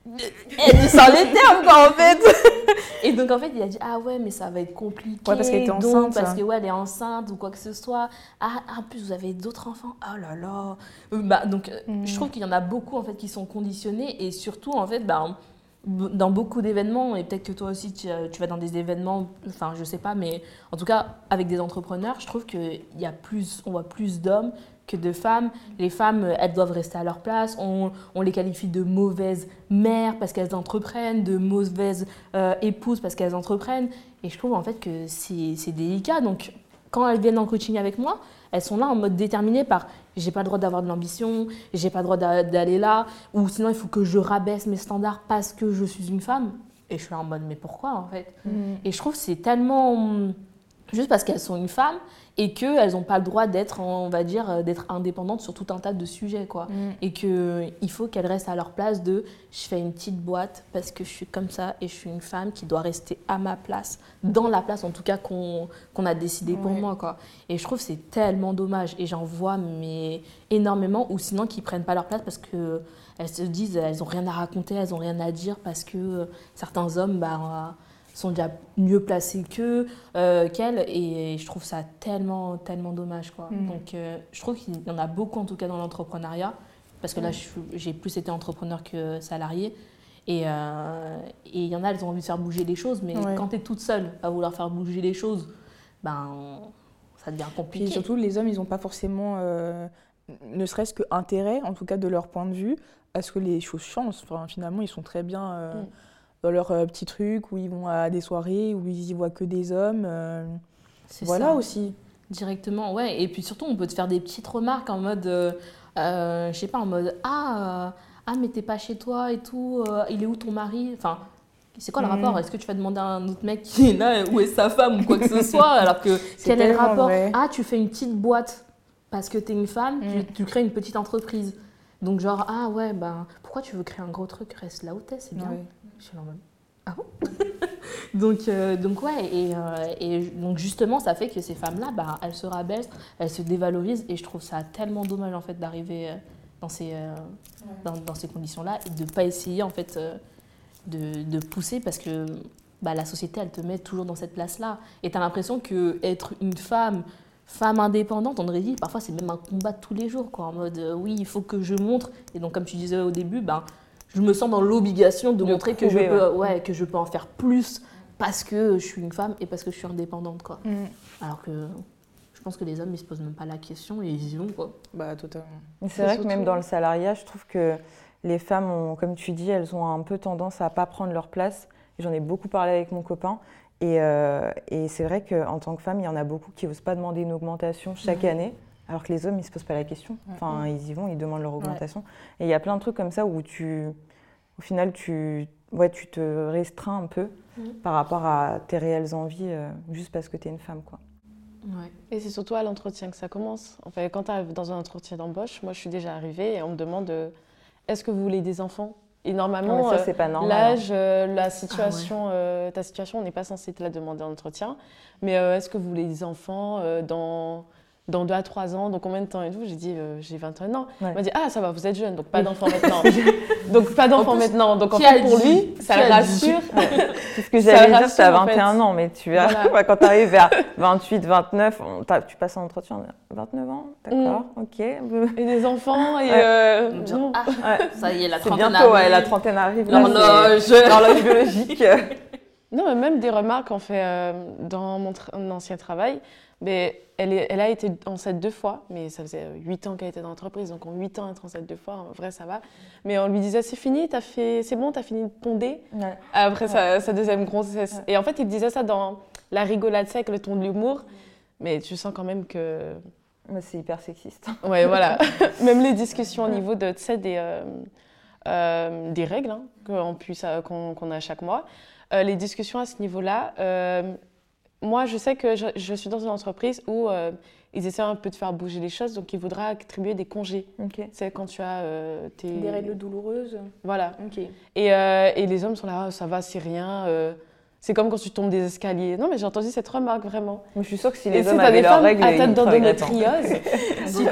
Elle dit sans les termes, quoi, en fait. Et donc, en fait, il a dit Ah ouais, mais ça va être compliqué. Ouais, parce qu'elle était donc, enceinte, Parce que, ouais, elle est enceinte ou quoi que ce soit. Ah, en plus, vous avez d'autres enfants. Oh là là. Euh, Bah, donc, Mm. je trouve qu'il y en a beaucoup, en fait, qui sont conditionnés. Et surtout, en fait, bah, dans beaucoup d'événements, et peut-être que toi aussi, tu, euh, tu vas dans des événements, enfin, je sais pas, mais en tout cas, avec des entrepreneurs, je trouve qu'il y a plus, voit plus d'hommes que de femmes. Les femmes, euh, elles doivent rester à leur place. On, on les qualifie de mauvaises mères parce qu'elles entreprennent, de mauvaises euh, épouses parce qu'elles entreprennent. Et je trouve en fait que c'est délicat. Donc, quand elles viennent en coaching avec moi, elles sont là en mode déterminé par j'ai pas le droit d'avoir de l'ambition, j'ai pas le droit d'a- d'aller là, ou sinon il faut que je rabaisse mes standards parce que je suis une femme. Et je suis en mode mais pourquoi en fait? Mm. et je trouve que c'est tellement. Juste parce qu'elles sont une femme et qu'elles n'ont pas le droit d'être, on va dire, euh, d'être indépendantes sur tout un tas de sujets, quoi. Mm. Et qu'il faut qu'elles restent à leur place de je fais une petite boîte parce que je suis comme ça et je suis une femme qui doit rester à ma place, dans la place en tout cas qu'on qu'on a décidé pour moi, quoi. Et je trouve que c'est tellement dommage et j'en vois mais énormément ou sinon qui prennent pas leur place parce que elles se disent elles ont rien à raconter, elles ont rien à dire parce que euh, certains hommes bah, sont déjà mieux placés qu'eux, euh, qu'elles et je trouve ça tellement tellement dommage quoi. Mm. Donc euh, je trouve qu'il y en a beaucoup en tout cas dans l'entrepreneuriat parce que là j'ai plus été entrepreneur que salarié. Et euh, et il y en a, elles ont envie de faire bouger les choses, mais Ouais. quand tu es toute seule à vouloir faire bouger les choses, ben, ça devient compliqué. Puis surtout, les hommes, ils n'ont pas forcément, ne serait-ce que intérêt, en tout cas de leur point de vue, à ce que les choses changent. Enfin, finalement, ils sont très bien Mm. Dans leur euh, petit truc où ils vont à des soirées où ils y voient que des hommes. euh, voilà ça. aussi. Directement, ouais. Et puis surtout, on peut te faire des petites remarques en mode, euh, euh, je sais pas, en mode Ah, euh, ah mais t'es pas chez toi et tout, euh, il est où ton mari? Enfin, c'est quoi le Mhm. rapport? Est-ce que tu vas demander à un autre mec qui est là, où est sa femme ou quoi que ce soit Alors que C'est quel est le rapport? vrai. Ah, tu fais une petite boîte parce que t'es une femme, tu- tu, crées une petite entreprise. Donc, genre, ah ouais, ben pourquoi tu veux créer un gros truc? Reste là où t'es, c'est bien. Ouais. Je suis en mode, Ah bon donc, euh, donc ouais, et, euh, et donc justement, ça fait que ces femmes-là, bah, elles se rabaissent, elles se dévalorisent, et je trouve ça tellement dommage en fait d'arriver euh, dans ces, euh, dans, dans ces conditions-là et de pas essayer en fait de, de pousser parce que bah, la société, elle te met toujours dans cette place-là. Et tu as l'impression que être une femme, femme indépendante, on aurait dit, parfois c'est même un combat de tous les jours, quoi, en mode euh, oui, il faut que je montre. Et donc, comme tu disais au début, ben, je me sens dans l'obligation de, De montrer que, je peux, ouais, que je peux en faire plus parce que je suis une femme et parce que je suis indépendante. Quoi. Mm. Alors que je pense que les hommes, ils se posent même pas la question et ils y vont. Quoi. Bah, totalement. C'est vrai que même dans le salariat, je trouve que les femmes, ont, comme tu dis, elles ont un peu tendance à pas prendre leur place. J'en ai beaucoup parlé avec mon copain. Et, euh, et c'est vrai qu'en tant que femme, il y en a beaucoup qui n'osent pas demander une augmentation chaque année, alors que les hommes, ils ne se posent pas la question. Enfin, ils y vont, ils demandent leur augmentation. Et il y a plein de trucs comme ça où tu, au final, tu, ouais, tu te restreins un peu Mhm. par rapport à tes réelles envies, euh, juste parce que tu es une femme. Quoi. Ouais. Et c'est surtout à l'entretien que ça commence. En fait, quand tu arrives dans un entretien d'embauche, moi je suis déjà arrivée et on me demande euh, est-ce que vous voulez des enfants? Et normalement, euh, hein. l'âge, euh, la situation, euh, ta situation, on n'est pas censé te la demander en entretien. Mais est-ce que vous voulez des enfants dans, dans 2 à 3 ans Dans combien de temps et tout J'ai dit euh, j'ai 21 ans. Ouais. Il m'a dit ah ça va, vous êtes jeune, donc pas d'enfants maintenant. donc pas d'enfants En plus, maintenant. Donc en fait pour lui, ça le rassure. C'est ce que j'allais dire, fait. 21 ans, mais tu verras, Voilà. quand tu arrives vers 28, 29, on t'a- tu passes un entretien, on est 29 ans, d'accord, ok. Et des enfants et Ouais. euh, non. ah, Ouais. ça y est, la trentaine bientôt, ouais, arrive. la trentaine arrive. L'horloge biologique. Non, mais même des remarques qu'on fait euh, dans mon, ancien travail. Mais elle, est- elle a été enceinte deux fois, mais ça faisait euh, huit ans qu'elle était dans l'entreprise. Donc en huit ans, être enceinte deux fois, en vrai, ça va. Mais on lui disait c'est fini, t'as fait, c'est bon, t'as fini de ponder. Ouais. Après sa, sa deuxième grossesse. Et en fait, il disait ça dans la rigolade sec, le ton de l'humour. Mais tu sens quand même que. Mais c'est hyper sexiste. Ouais, voilà. même les discussions au niveau de, des, euh, euh, des règles hein, qu'on puisse, qu'on qu'on a chaque mois. Euh, les discussions à ce niveau-là, euh, moi, je sais que je, je suis dans une entreprise où euh, ils essaient un peu de faire bouger les choses, donc il faudra attribuer des congés. Ok. C'est quand tu as euh, tes... Des règles douloureuses. Voilà. Ok. Et, euh, et les hommes sont là, Ah, ça va, c'est rien. euh, c'est comme quand tu tombes des escaliers. Non, mais j'ai entendu cette remarque, vraiment. Mais je suis sûre que si les hommes avaient des leurs femmes règles, atteintes ils d'endométriose, Si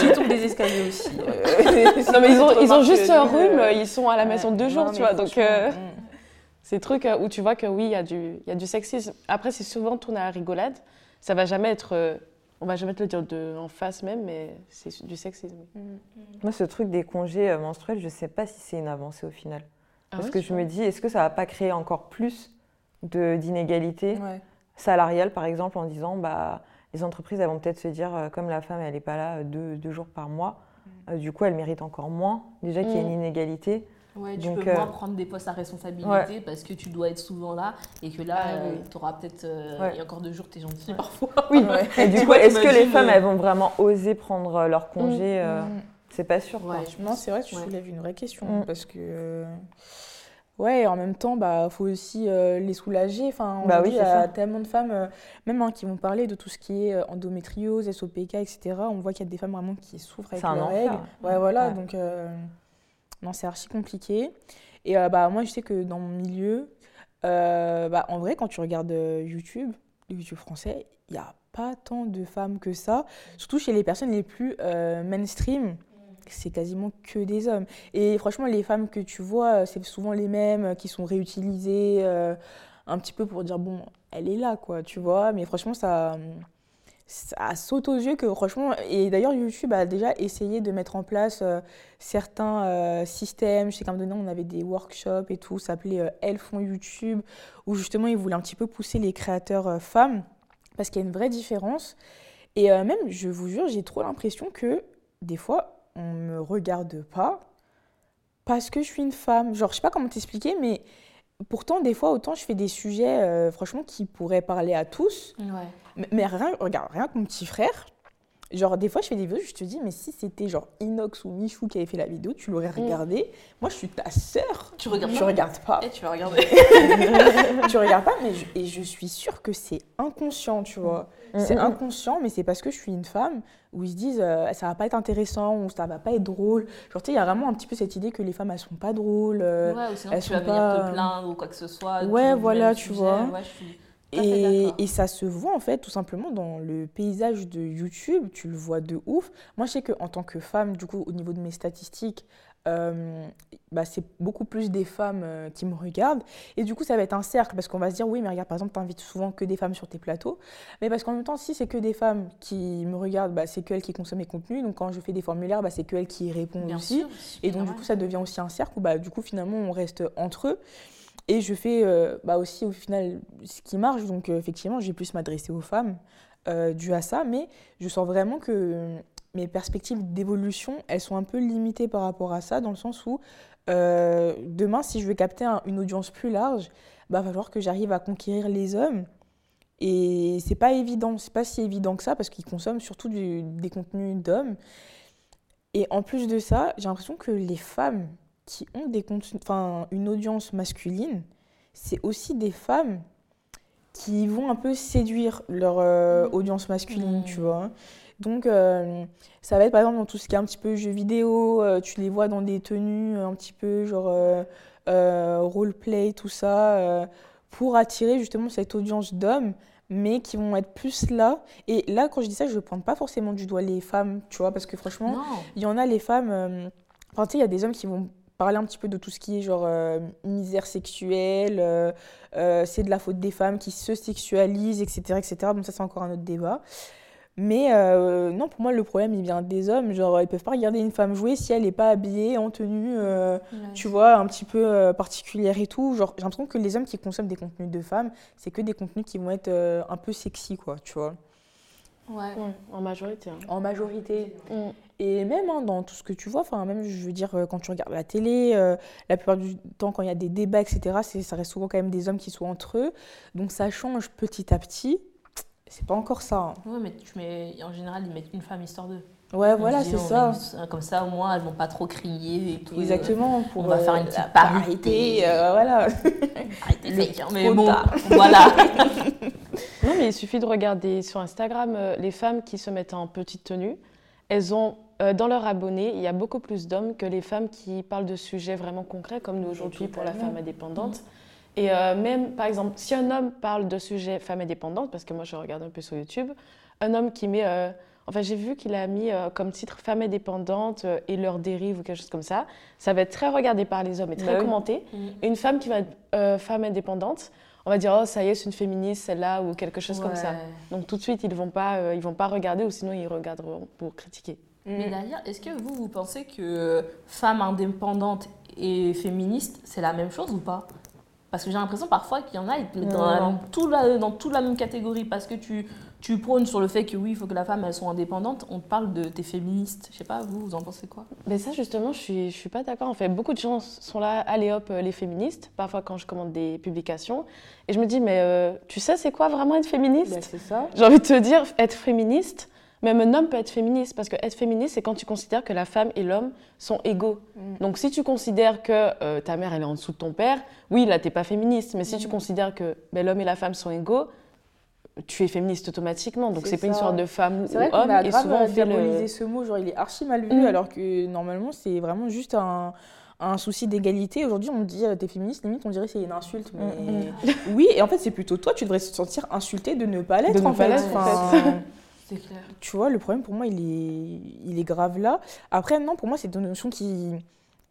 tu tombent des escaliers aussi. non, mais ils ont, ils ont juste un rhume, euh, ils sont à la maison deux jours, Non, tu vois. Donc, mm. c'est trucs euh, où tu vois que oui, il y, a du- il y a du sexisme. Après, c'est souvent tourné à la rigolade. Ça va jamais être. euh, on va jamais te le dire de, en face même, mais c'est du sexisme. Moi, ce truc des congés euh, menstruels, je sais pas si c'est une avancée au final. Ah Parce ouais, que je me dis, est-ce que ça va pas créer encore plus de- d'inégalités Ouais. salariales, par exemple, en disant, bah, les entreprises, elles vont peut-être se dire, euh, comme la femme, elle n'est pas là deux, deux jours par mois, euh, du coup, elle mérite encore moins. Déjà qu'il y a une Mm. inégalité. Ouais, tu Donc, peux euh, moins prendre des postes à responsabilité Ouais. parce que tu dois être souvent là et que là, Ah oui. tu auras peut-être. euh, Ouais. Il y a encore deux jours, tu es gentil parfois. Oui, Ouais. et du Tu coup, vois, est-ce que les femmes, euh, elles vont vraiment oser prendre euh, leur congé euh, Mm. C'est pas sûr. quoi. Non, c'est vrai que tu Ouais. soulèves une vraie question Mm. parce que euh, Ouais, et en même temps, bah, faut aussi euh, les soulager. Enfin, Bah oui, il y a ça. tellement de femmes, euh, même hein, qui vont parler de tout ce qui est euh, endométriose, SOPK, etc. On voit qu'il y a des femmes vraiment qui souffrent avec leurs règles. Ouais, voilà. Ouais. Donc, euh, non, c'est archi compliqué. Et euh, bah, moi, je sais que dans mon milieu, euh, bah, en vrai, quand tu regardes euh, YouTube, YouTube français, il n'y a pas tant de femmes que ça. Surtout chez les personnes les plus mainstream, c'est quasiment que des hommes. Et franchement, les femmes que tu vois, c'est souvent les mêmes qui sont réutilisées un petit peu pour dire, bon, elle est là, quoi, tu vois. Mais franchement, ça, ça saute aux yeux que franchement, et d'ailleurs YouTube a déjà essayé de mettre en place euh, certains euh, systèmes. Je sais qu'à un moment donné, on avait des workshops et tout, ça s'appelait euh, Elles font YouTube, où justement ils voulaient un petit peu pousser les créateurs euh, femmes, parce qu'il y a une vraie différence. Et même, je vous jure, j'ai trop l'impression que des fois, on me regarde pas parce que je suis une femme. Genre, je sais pas comment t'expliquer, mais pourtant, des fois, autant je fais des sujets, euh, franchement, qui pourraient parler à tous. Ouais. Mais, mais rien, regarde, rien que mon petit frère, genre des fois je fais des vidéos, je te dis, mais si c'était genre Inox ou Michou qui avait fait la vidéo, tu l'aurais regardé. Moi je suis ta sœur. Tu regardes Tu pas regardes pas. Eh, tu vas regarder. tu regardes pas, mais je, et je suis sûre que c'est inconscient, tu vois. C'est Mm, mm. inconscient, mais c'est parce que je suis une femme où ils se disent euh, ça va pas être intéressant ou ça va pas être drôle. Genre, tu sais, il y a vraiment un petit peu cette idée que les femmes elles sont pas drôles. euh, ouais, ou sinon elles tu vas sont venir pas- te plaindre ou quoi que ce soit. Ouais, voilà, tu sujet. vois. Ouais, je suis Et, ça se voit en fait tout simplement dans le paysage de YouTube, tu le vois de ouf. Moi je sais qu'en tant que femme, du coup au niveau de mes statistiques, euh, bah, c'est beaucoup plus des femmes euh, qui me regardent. Et du coup ça va être un cercle parce qu'on va se dire oui mais regarde par exemple t'invites souvent que des femmes sur tes plateaux. Mais parce qu'en même temps si c'est que des femmes qui me regardent, bah, c'est qu'elles qui consomment mes contenus. Donc quand je fais des formulaires, bah, c'est qu'elles qui y répondent Bien aussi. sûr. Et donc, du coup, ça devient aussi un cercle où, bah, du coup, finalement, on reste entre eux. Et je fais euh, bah, aussi, au final, ce qui marche. Donc, euh, effectivement, j'ai plus m'adresser aux femmes euh, dû à ça. Mais je sens vraiment que mes perspectives d'évolution, elles sont un peu limitées par rapport à ça, dans le sens où demain, si je veux capter un- une audience plus large, bah, va falloir que j'arrive à conquérir les hommes. Et c'est pas évident, c'est pas si évident que ça parce qu'ils consomment surtout des contenus d'hommes. Et en plus de ça, j'ai l'impression que les femmes qui ont des une audience masculine, c'est aussi des femmes qui vont un peu séduire leur euh, audience masculine, Mm. tu vois. Donc, euh, ça va être par exemple dans tout ce qui est un petit peu jeux vidéo, euh, tu les vois dans des tenues un petit peu genre roleplay, tout ça, pour attirer justement cette audience d'hommes, mais qui vont être plus là. Et là, quand je dis ça, je ne pointe pas forcément du doigt les femmes, tu vois, parce que franchement, il y en a les femmes. Enfin, tu sais, il y a des hommes qui vont parler un petit peu de tout ce qui est genre euh, misère sexuelle, euh, euh, c'est de la faute des femmes qui se sexualisent, etc. etc. Bon, ça, c'est encore un autre débat. Mais euh, non, pour moi, le problème, il vient des hommes. Genre, ils peuvent pas regarder une femme jouer si elle n'est pas habillée, en tenue, euh, Ouais. tu vois, un petit peu euh, particulière et tout. Genre, j'ai l'impression que les hommes qui consomment des contenus de femmes, c'est que des contenus qui vont être euh, un peu sexy, quoi, tu vois. Ouais. Ouais, en majorité. hein. En majorité. Mm. Et même hein, dans tout ce que tu vois, enfin même je veux dire euh, quand tu regardes la télé, euh, la plupart du temps quand il y a des débats, etc., ça reste souvent quand même des hommes qui sont entre eux. Donc ça change petit à petit. C'est pas encore ça. hein. Ouais, mais tu mets, en général, ils mettent une femme histoire d'eux. Ouais, On voilà, c'est ça. Comme ça, au moins, elles vont pas trop crier et tout. Exactement. Pour, on va faire une euh, petite parité. euh, voilà. Arrêtez Le fake, hein, mais bon, voilà. Non, mais il suffit de regarder sur Instagram euh, les femmes qui se mettent en petite tenue. Elles ont, euh, dans leurs abonnés, il y a beaucoup plus d'hommes que les femmes qui parlent de sujets vraiment concrets, comme nous aujourd'hui pour la femme indépendante. Et euh, même, par exemple, si un homme parle de sujets femme indépendante, parce que moi je regarde un peu sur YouTube, un homme qui met. euh, enfin, j'ai vu qu'il a mis comme titre femme indépendante euh, et leurs dérives ou quelque chose comme ça. Ça va être très regardé par les hommes et très Bah commenté. Mm. Et une femme qui va être femme indépendante, on va dire, oh, ça y est, c'est une féministe, celle-là, ou quelque chose comme ça. Donc tout de suite, ils vont pas, euh, ils vont pas regarder, ou sinon ils regarderont pour critiquer. Mais d'ailleurs, est-ce que vous, vous pensez que femme indépendante et féministe, c'est la même chose ou pas? Parce que j'ai l'impression parfois qu'il y en a, ils te mettent dans, la- Non. dans tout la, dans toute la même catégorie. Parce que tu, tu prônes sur le fait que oui, il faut que la femme, elle soit indépendante. On te parle de tes féministes. Je sais pas, vous, vous en pensez quoi? Mais ça, justement, je suis, je suis pas d'accord. En fait, beaucoup de gens sont là, allez hop, euh, les féministes, parfois quand je commande des publications. Et je me dis, mais euh, tu sais, c'est quoi vraiment être féministe? Bah, c'est ça. J'ai envie de te dire, être féministe, Même un homme peut être féministe, parce que être féministe, c'est quand tu considères que la femme et l'homme sont égaux. Mm. Donc si tu considères que euh, ta mère, elle est en dessous de ton père, oui, là, t'es pas féministe. Mais si Mm. tu considères que ben, l'homme et la femme sont égaux, tu es féministe automatiquement. Donc C'est pas une sorte de femme ou vrai homme. a Et grave souvent, on fait le... ce mot, genre il est archi mal vu, Mm. alors que normalement c'est vraiment juste un, un souci d'égalité. Aujourd'hui on dit euh, t'es féministe, limite on dirait que c'est une insulte. Mais... oui, et en fait c'est plutôt toi, tu devrais se sentir insulté de ne pas l'être en pas fait. en C'est clair. tu vois, le problème pour moi il est, il est grave là. Après non, pour moi c'est une notion qui,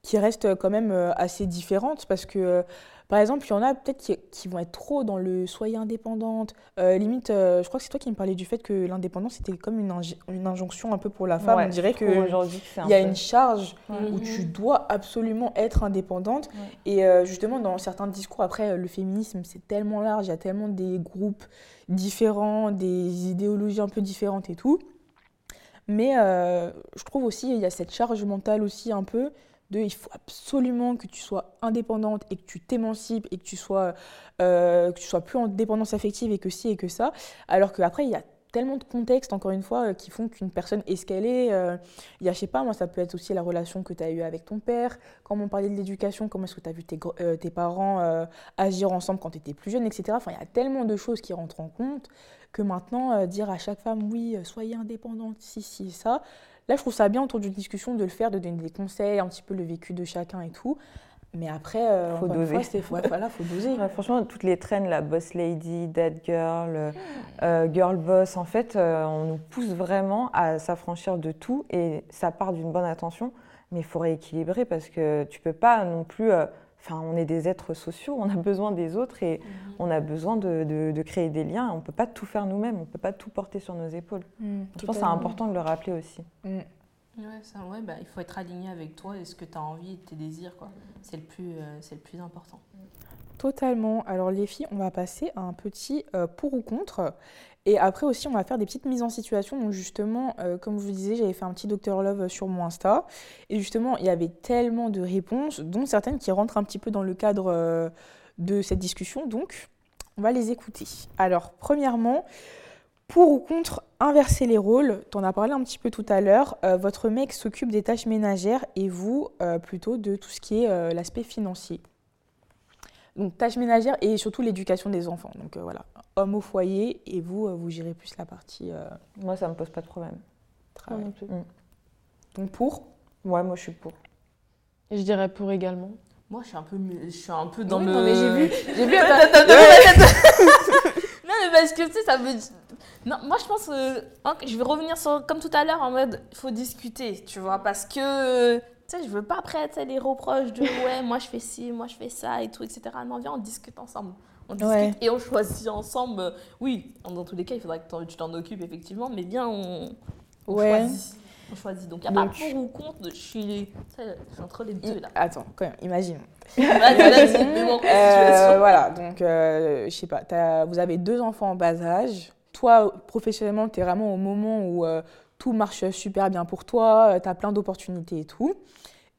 qui reste quand même euh, assez différente parce que... par exemple, il y en a peut-être qui, qui vont être trop dans le soyez indépendante. Euh, limite, euh, je crois que c'est toi qui me parlais du fait que l'indépendance c'était comme une, inj- une injonction un peu pour la femme. Ouais, On dirait que il y a peu- une charge où tu dois absolument être indépendante. Et euh, justement, dans certains discours, après, le féminisme, c'est tellement large, il y a tellement des groupes différents, des idéologies un peu différentes et tout. Mais je trouve aussi, il y a cette charge mentale aussi un peu de il faut absolument que tu sois indépendante et que tu t'émancipes et que tu sois euh, que tu sois plus en dépendance affective et que ci et que ça. Alors qu'après il y a tellement de contextes encore une fois euh, qui font qu'une personne est ce qu'elle est euh, il y a je sais pas moi ça peut être aussi la relation que tu as eue avec ton père. Quand on parlait de l'éducation comment est-ce que tu as vu tes, euh, parents euh, agir ensemble quand tu étais plus jeune etc enfin il y a tellement de choses qui rentrent en compte que maintenant euh, dire à chaque femme oui euh, soyez indépendante si si ça Là, je trouve ça bien autour d'une discussion de le faire, de donner des conseils, un petit peu le vécu de chacun et tout. Mais après, euh, Faut doser. fois, c'est- ouais, voilà, faut doser. Ouais, franchement, toutes les traînes, la boss lady, dead girl, euh, girl boss, en fait, euh, on nous pousse vraiment à s'affranchir de tout et ça part d'une bonne intention, mais il faut rééquilibrer parce que tu peux pas non plus. Enfin, on est des êtres sociaux, on a besoin des autres et on a besoin de, de- de créer des liens. On peut pas tout faire nous-mêmes, on peut pas tout porter sur nos épaules. Mm, Je pense que c'est important de le rappeler aussi. Mm. Ouais, ça, ouais, bah, il faut être aligné avec toi et ce que tu as envie et tes désirs. quoi. C'est le, plus, euh, c'est le plus important. Totalement. Alors les filles, on va passer à un petit euh, pour ou contre. Et après aussi, on va faire des petites mises en situation. Donc justement, euh, comme je vous disais, j'avais fait un petit Dr Love sur mon Insta. Et justement, il y avait tellement de réponses, dont certaines qui rentrent un petit peu dans le cadre euh, de cette discussion. Donc, on va les écouter. Alors, premièrement, pour ou contre inverser les rôles, tu en as parlé un petit peu tout à l'heure, euh, votre mec s'occupe des tâches ménagères et vous euh, plutôt de tout ce qui est euh, l'aspect financier. Donc tâches ménagères et surtout l'éducation des enfants. Donc euh, voilà, homme au foyer et vous, euh, vous gérez plus la partie euh, Moi, ça me pose pas de problème. travail. non plus. Donc pour? Ouais, moi, je suis pour. Et je dirais pour également. Moi, je suis un peu, je suis un peu dans Oui, le. non, mais j'ai vu, j'ai vu. Attends, attends, attends, attends, attends. non, mais parce que tu sais, ça veut. Non, moi, je pense hein, je vais revenir sur, comme tout à l'heure, en mode, il faut discuter, tu vois, parce que. Tu sais, je veux pas après, tu sais, les reproches de ouais, moi je fais ci, moi je fais ça et tout, etc. Non, viens, on discute ensemble. On discute Ouais. et on choisit ensemble. Oui, dans tous les cas, il faudra que tu t'en occupes, effectivement, mais bien, on, on Ouais. choisit. On choisit. Donc, il n'y a Donc- pas pour ou contre, je suis, je entre les deux, là. Attends, quand même, imagine. Euh, voilà, donc euh, je sais pas, vous avez deux enfants en bas âge. Toi, professionnellement, tu es vraiment au moment où euh, tout marche super bien pour toi, tu as plein d'opportunités et tout.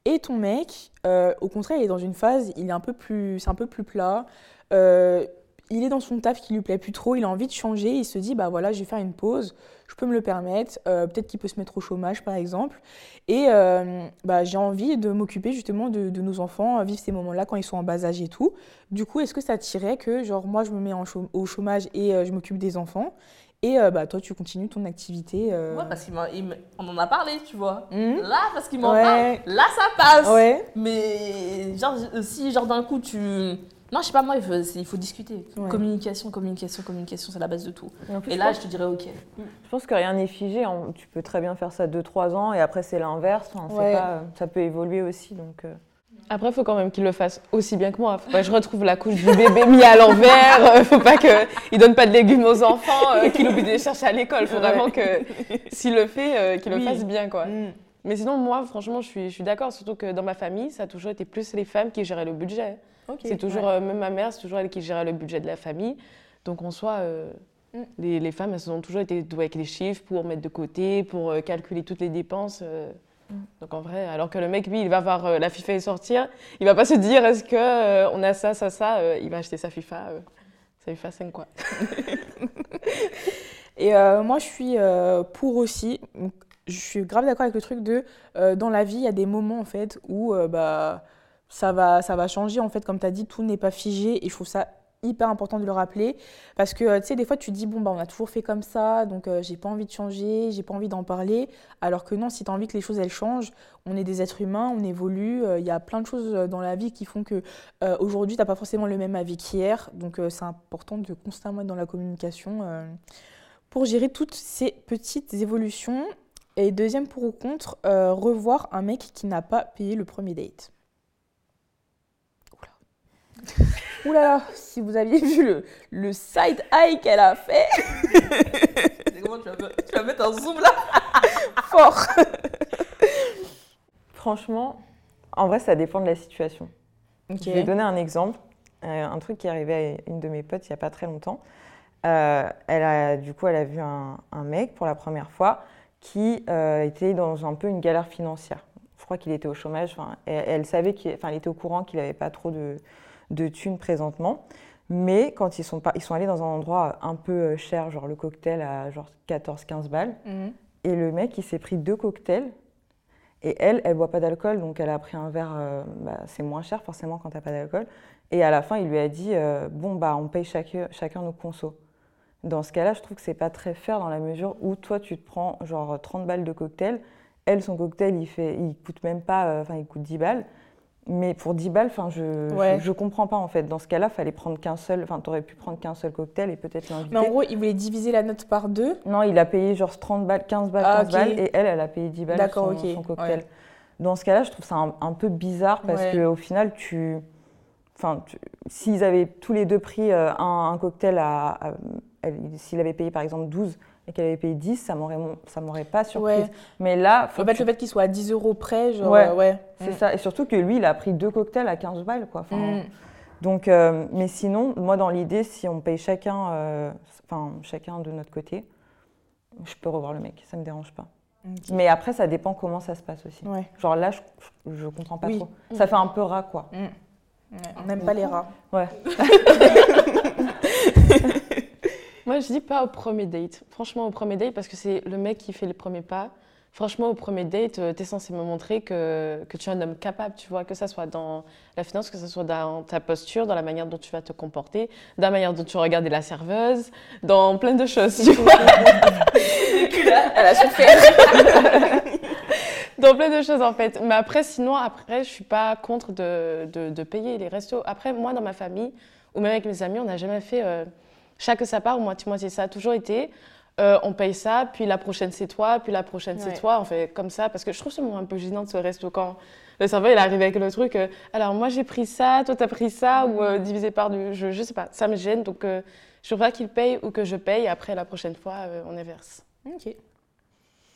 Et ton mec, euh, au contraire, il est dans une phase, il est un peu plus, c'est un peu plus plat. Euh, il est dans son taf qui lui plaît plus trop, il a envie de changer, il se dit bah voilà, je vais faire une pause, je peux me le permettre, euh, peut-être qu'il peut se mettre au chômage par exemple. Et euh, bah, j'ai envie de m'occuper justement de, nos enfants, euh, vivre ces moments-là quand ils sont en bas âge et tout. Du coup, est-ce que ça tirait que genre moi je me mets au chômage et euh, je m'occupe des enfants? Et euh, bah toi tu continues ton activité euh, Ouais, parce qu'on en a parlé, tu vois. hmm Là, parce qu'il m'en Ouais. parle, là, ça passe. Ouais. Mais genre, si genre d'un coup, tu... Non, je sais pas, moi, il faut, c'est- il faut discuter. Ouais. Communication, communication, communication, c'est la base de tout. Et plus, là, pense- je te dirais, ok. Je pense que rien n'est figé. on- Tu peux très bien faire ça 2-3 ans et après c'est l'inverse. Enfin, c'est Ouais. pas- euh, ça peut évoluer aussi. Donc, euh. Après, il faut quand même qu'il le fasse aussi bien que moi. Faut pas que je retrouve la couche du bébé mis à l'envers. Euh, faut pas qu'il donne pas de légumes aux enfants, euh, qu'il oublie de les chercher à l'école. Faut vraiment que, s'il le fait, euh, qu'il Oui. le fasse bien, quoi. Hmm. Mais sinon, moi, franchement, je suis, je suis d'accord. Surtout que dans ma famille, ça a toujours été plus les femmes qui géraient le budget. C'est toujours, Ouais. euh, même ma mère, c'est toujours elle qui gérait le budget de la famille. Donc en soi, euh, Mm. les, les femmes, elles ont toujours été douées avec les chiffres pour mettre de côté, pour euh, calculer toutes les dépenses. Mm. Donc en vrai, alors que le mec, lui, il va voir euh, la FIFA et sortir, il va pas se dire est-ce que euh, on a ça, ça, ça, euh, il va acheter sa FIFA, sa FIFA 5 quoi. Et moi, je suis pour aussi. je suis grave d'accord avec le truc de dans la vie, il y a des moments en fait où bah ça va ça va changer en fait comme tu as dit tout n'est pas figé et je trouve ça hyper important de le rappeler. Parce que tu sais des fois tu dis bon bah on a toujours fait comme ça donc euh, j'ai pas envie de changer j'ai pas envie d'en parler. Alors que non si tu as envie que les choses elles changent on est des êtres humains on évolue euh, il y a plein de choses euh, dans la vie qui font que aujourd'hui t'as pas forcément le même avis qu'hier. Donc c'est important de constamment être dans la communication pour gérer toutes ces petites évolutions. Et deuxième pour ou contre revoir un mec qui n'a pas payé le premier date Ouh là là, si vous aviez vu le, le side eye qu'elle a fait. comment tu vas, tu vas mettre un zoom là Fort. Franchement, en vrai, ça dépend de la situation. Je vais donner un exemple. Euh, un truc qui est arrivé à une de mes potes il n'y a pas très longtemps. Euh, elle a, du coup, elle a vu un, un mec pour la première fois qui euh, était dans un peu une galère financière. Je crois qu'il était au chômage. Elle savait qu'il enfin, était au courant qu'il n'avait pas trop de, de thunes présentement. Mais quand ils sont, pas, ils sont allés dans un endroit un peu euh, cher, genre le cocktail à genre 14-15 balles, mhm. et le mec, il s'est pris deux cocktails. Et elle, elle boit pas d'alcool, donc elle a pris un verre, euh, bah, c'est moins cher forcément quand t'as pas d'alcool. Et à la fin, il lui a dit, euh, bon, bah, on paye chacun, chacun nos consos. Dans ce cas-là, je trouve que c'est pas très fair dans la mesure où toi, tu te prends genre 30 balles de cocktail. Elle, son cocktail, il, fait, il coûte même pas, enfin, il coûte 10 balles. Mais pour 10 balles, je ne je, comprends pas en fait. Dans ce cas-là, fallait prendre qu'un seul, enfin, tu aurais pu prendre qu'un seul cocktail et peut-être l'inviter. Mais en gros, il voulait diviser la note par deux Non, il a payé genre 30 balles, 15 balles, 15 ah, balles et elle, elle a payé 10 balles son, son cocktail. Dans ce cas-là, je trouve ça un, peu bizarre parce qu'au final, tu. Enfin, s'ils avaient tous les deux pris euh, un, cocktail à. à s'il avait payé par exemple 12, et qu'elle avait payé 10, ça m'aurait ça m'aurait pas surprise. Mais là, faut en fait, le fait qu'il soit à 10 euros près, genre, ouais, ouais. c'est mm. ça. Et surtout que lui, il a pris deux cocktails à 15 balles, quoi. Mm. Donc, euh, mais sinon, moi, dans l'idée, si on paye chacun, euh, enfin, chacun de notre côté, je peux revoir le mec, ça me dérange pas. Mais après, ça dépend comment ça se passe aussi. Genre là, je, je comprends pas trop. Ça fait un peu rat, quoi. Mm. on n'aime pas les rats. Ouais. Moi, je dis pas au premier date. Franchement, au premier date, parce que c'est le mec qui fait le premier pas. Franchement, au premier date, euh, tu es censé me montrer que, que, tu es un homme capable, tu vois, que ce soit dans la finance, que ce soit dans ta posture, dans la manière dont tu vas te comporter, dans la manière dont tu regardes la serveuse, dans plein de choses, tu vois. Elle a souffert. dans plein de choses, en fait. Mais après, sinon, après, je suis pas contre de, de, de payer les restos. Après, moi, dans ma famille, ou même avec mes amis, on n'a jamais fait... Euh, chaque sa part, moitié-moitié. Ça a toujours été, euh, on paye ça, puis la prochaine c'est toi, puis la prochaine c'est toi. On fait comme ça, parce que je trouve ça un peu gênant de ce resto quand le serveur il arrive avec le truc. Euh, alors moi j'ai pris ça, toi t'as pris ça, ou euh, divisé par deux. Je, je sais pas, ça me gêne, donc je veux pas qu'il paye ou que je paye. Après la prochaine fois, on inverse. Ok.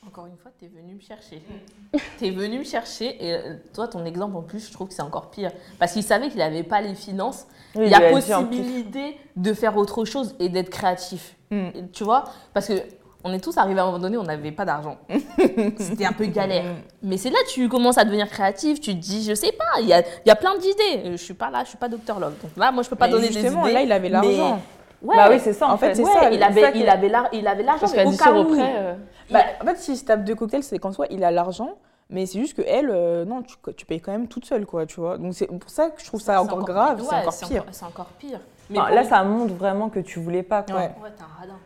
Encore une fois, tu es venu me chercher. tu es venu me chercher et euh, toi, ton exemple en plus, je trouve que c'est encore pire. Parce qu'il savait qu'il n'avait pas les finances. il y a possibilité de faire autre chose et d'être créatif. Hmm. Tu vois Parce que on est tous arrivés à un moment donné, on n'avait pas d'argent. C'était un peu galère. Hmm. Mais c'est là que tu commences à devenir créatif. Tu te dis, je sais pas, il y a, y a, plein d'idées. Je suis pas là, je suis pas docteur Love. Donc là, moi, je peux pas donner des idées. là, il avait l'argent. Bah oui, c'est ça. En, fait, c'est ça. Il avait, il avait l'argent. Parce qu'à 10 euros près. Euh, bah, en fait, s'il se tape deux cocktails, c'est qu'en soi, il a l'argent. Mais c'est juste que elle, euh, non, tu, tu, payes quand même toute seule, quoi, tu vois. Donc c'est pour ça que je trouve ça encore, grave, c'est encore pire. C'est encore pire. Mais là, ça montre vraiment que tu voulais pas, quoi. Ouais, t'es un radin.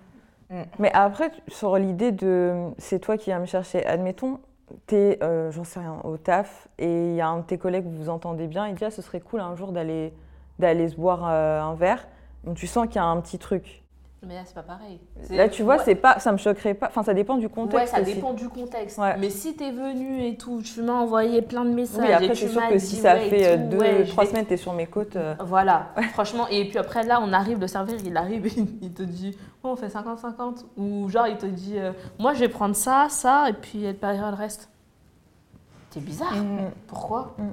Mm. Mais après, sur l'idée de c'est toi qui viens me chercher, admettons, t'es, euh, j'en sais rien, au taf, et il y a un de tes collègues, vous vous entendez bien, il dit ah, ce serait cool un jour d'aller, d'aller se boire euh, un verre. Donc tu sens qu'il y a un petit truc. Mais là, c'est pas pareil. Là, tu vois, c'est pas, ça me choquerait pas. Enfin, ça dépend du contexte. Ouais, ça dépend du contexte. Mais si t'es venu et tout, tu m'as envoyé plein de messages. Oui, après, c'est sûr que si ça fait euh, deux, trois semaines, t'es sur mes côtes. Euh. Voilà, franchement. Et puis après, là, on arrive, le serveur, il arrive et il te dit, oh, on fait 50-50. Ou genre, il te dit, euh, moi, je vais prendre ça, ça, et puis elle paiera le reste. C'est bizarre. Mm. Pourquoi mm.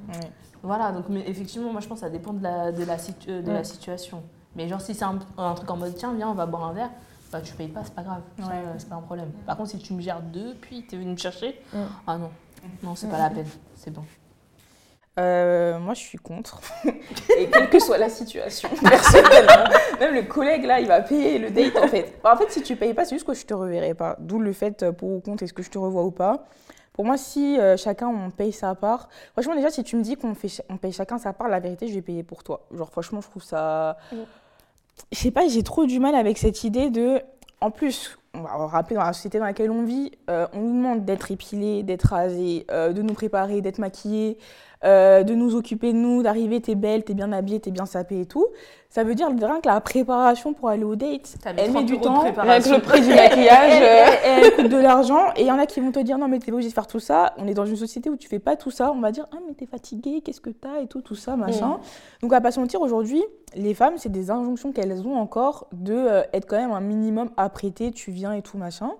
Voilà, donc, mais effectivement, moi, je pense que ça dépend de la, de la, de la mm. situation. Mais genre, si c'est un, truc en mode, tiens, viens, on va boire un verre, bah, tu payes pas, c'est pas grave. C'est pas un problème. Par contre, si tu me gères deux, puis tu es venu me chercher, mm. ah non, non, c'est pas la peine, c'est bon. Euh, moi, je suis contre. et quelle que soit la situation, personnellement, même le collègue là, il va payer le date en fait. en fait, si tu payes pas, c'est juste que je te reverrai pas. D'où le fait euh, pour ou contre, est-ce que je te revois ou pas. Pour moi, si euh, chacun on paye sa part, franchement déjà, si tu me dis qu'on fait, on paye chacun sa part, la vérité, je vais payer pour toi. Genre franchement, je trouve ça, je sais pas, j'ai trop du mal avec cette idée de, en plus, on va rappeler dans la société dans laquelle on vit, on nous demande d'être épilé, d'être rasé, de nous préparer, d'être maquillé. Euh, de nous occuper de nous, d'arriver, t'es belle, t'es bien habillée, t'es bien sapée et tout. Ça veut dire rien que la préparation pour aller au date, elle met du temps, avec le prix du maquillage, elle, coûte de l'argent. Et il y en a qui vont te dire non mais t'es obligé de faire tout ça. On est dans une société où tu fais pas tout ça. On va dire ah mais t'es fatiguée, qu'est-ce que t'as et tout, tout ça, machin. Mm. Donc à pas se mentir, aujourd'hui, les femmes, c'est des injonctions qu'elles ont encore de euh, être quand même un minimum apprêtée, tu viens et tout, machin.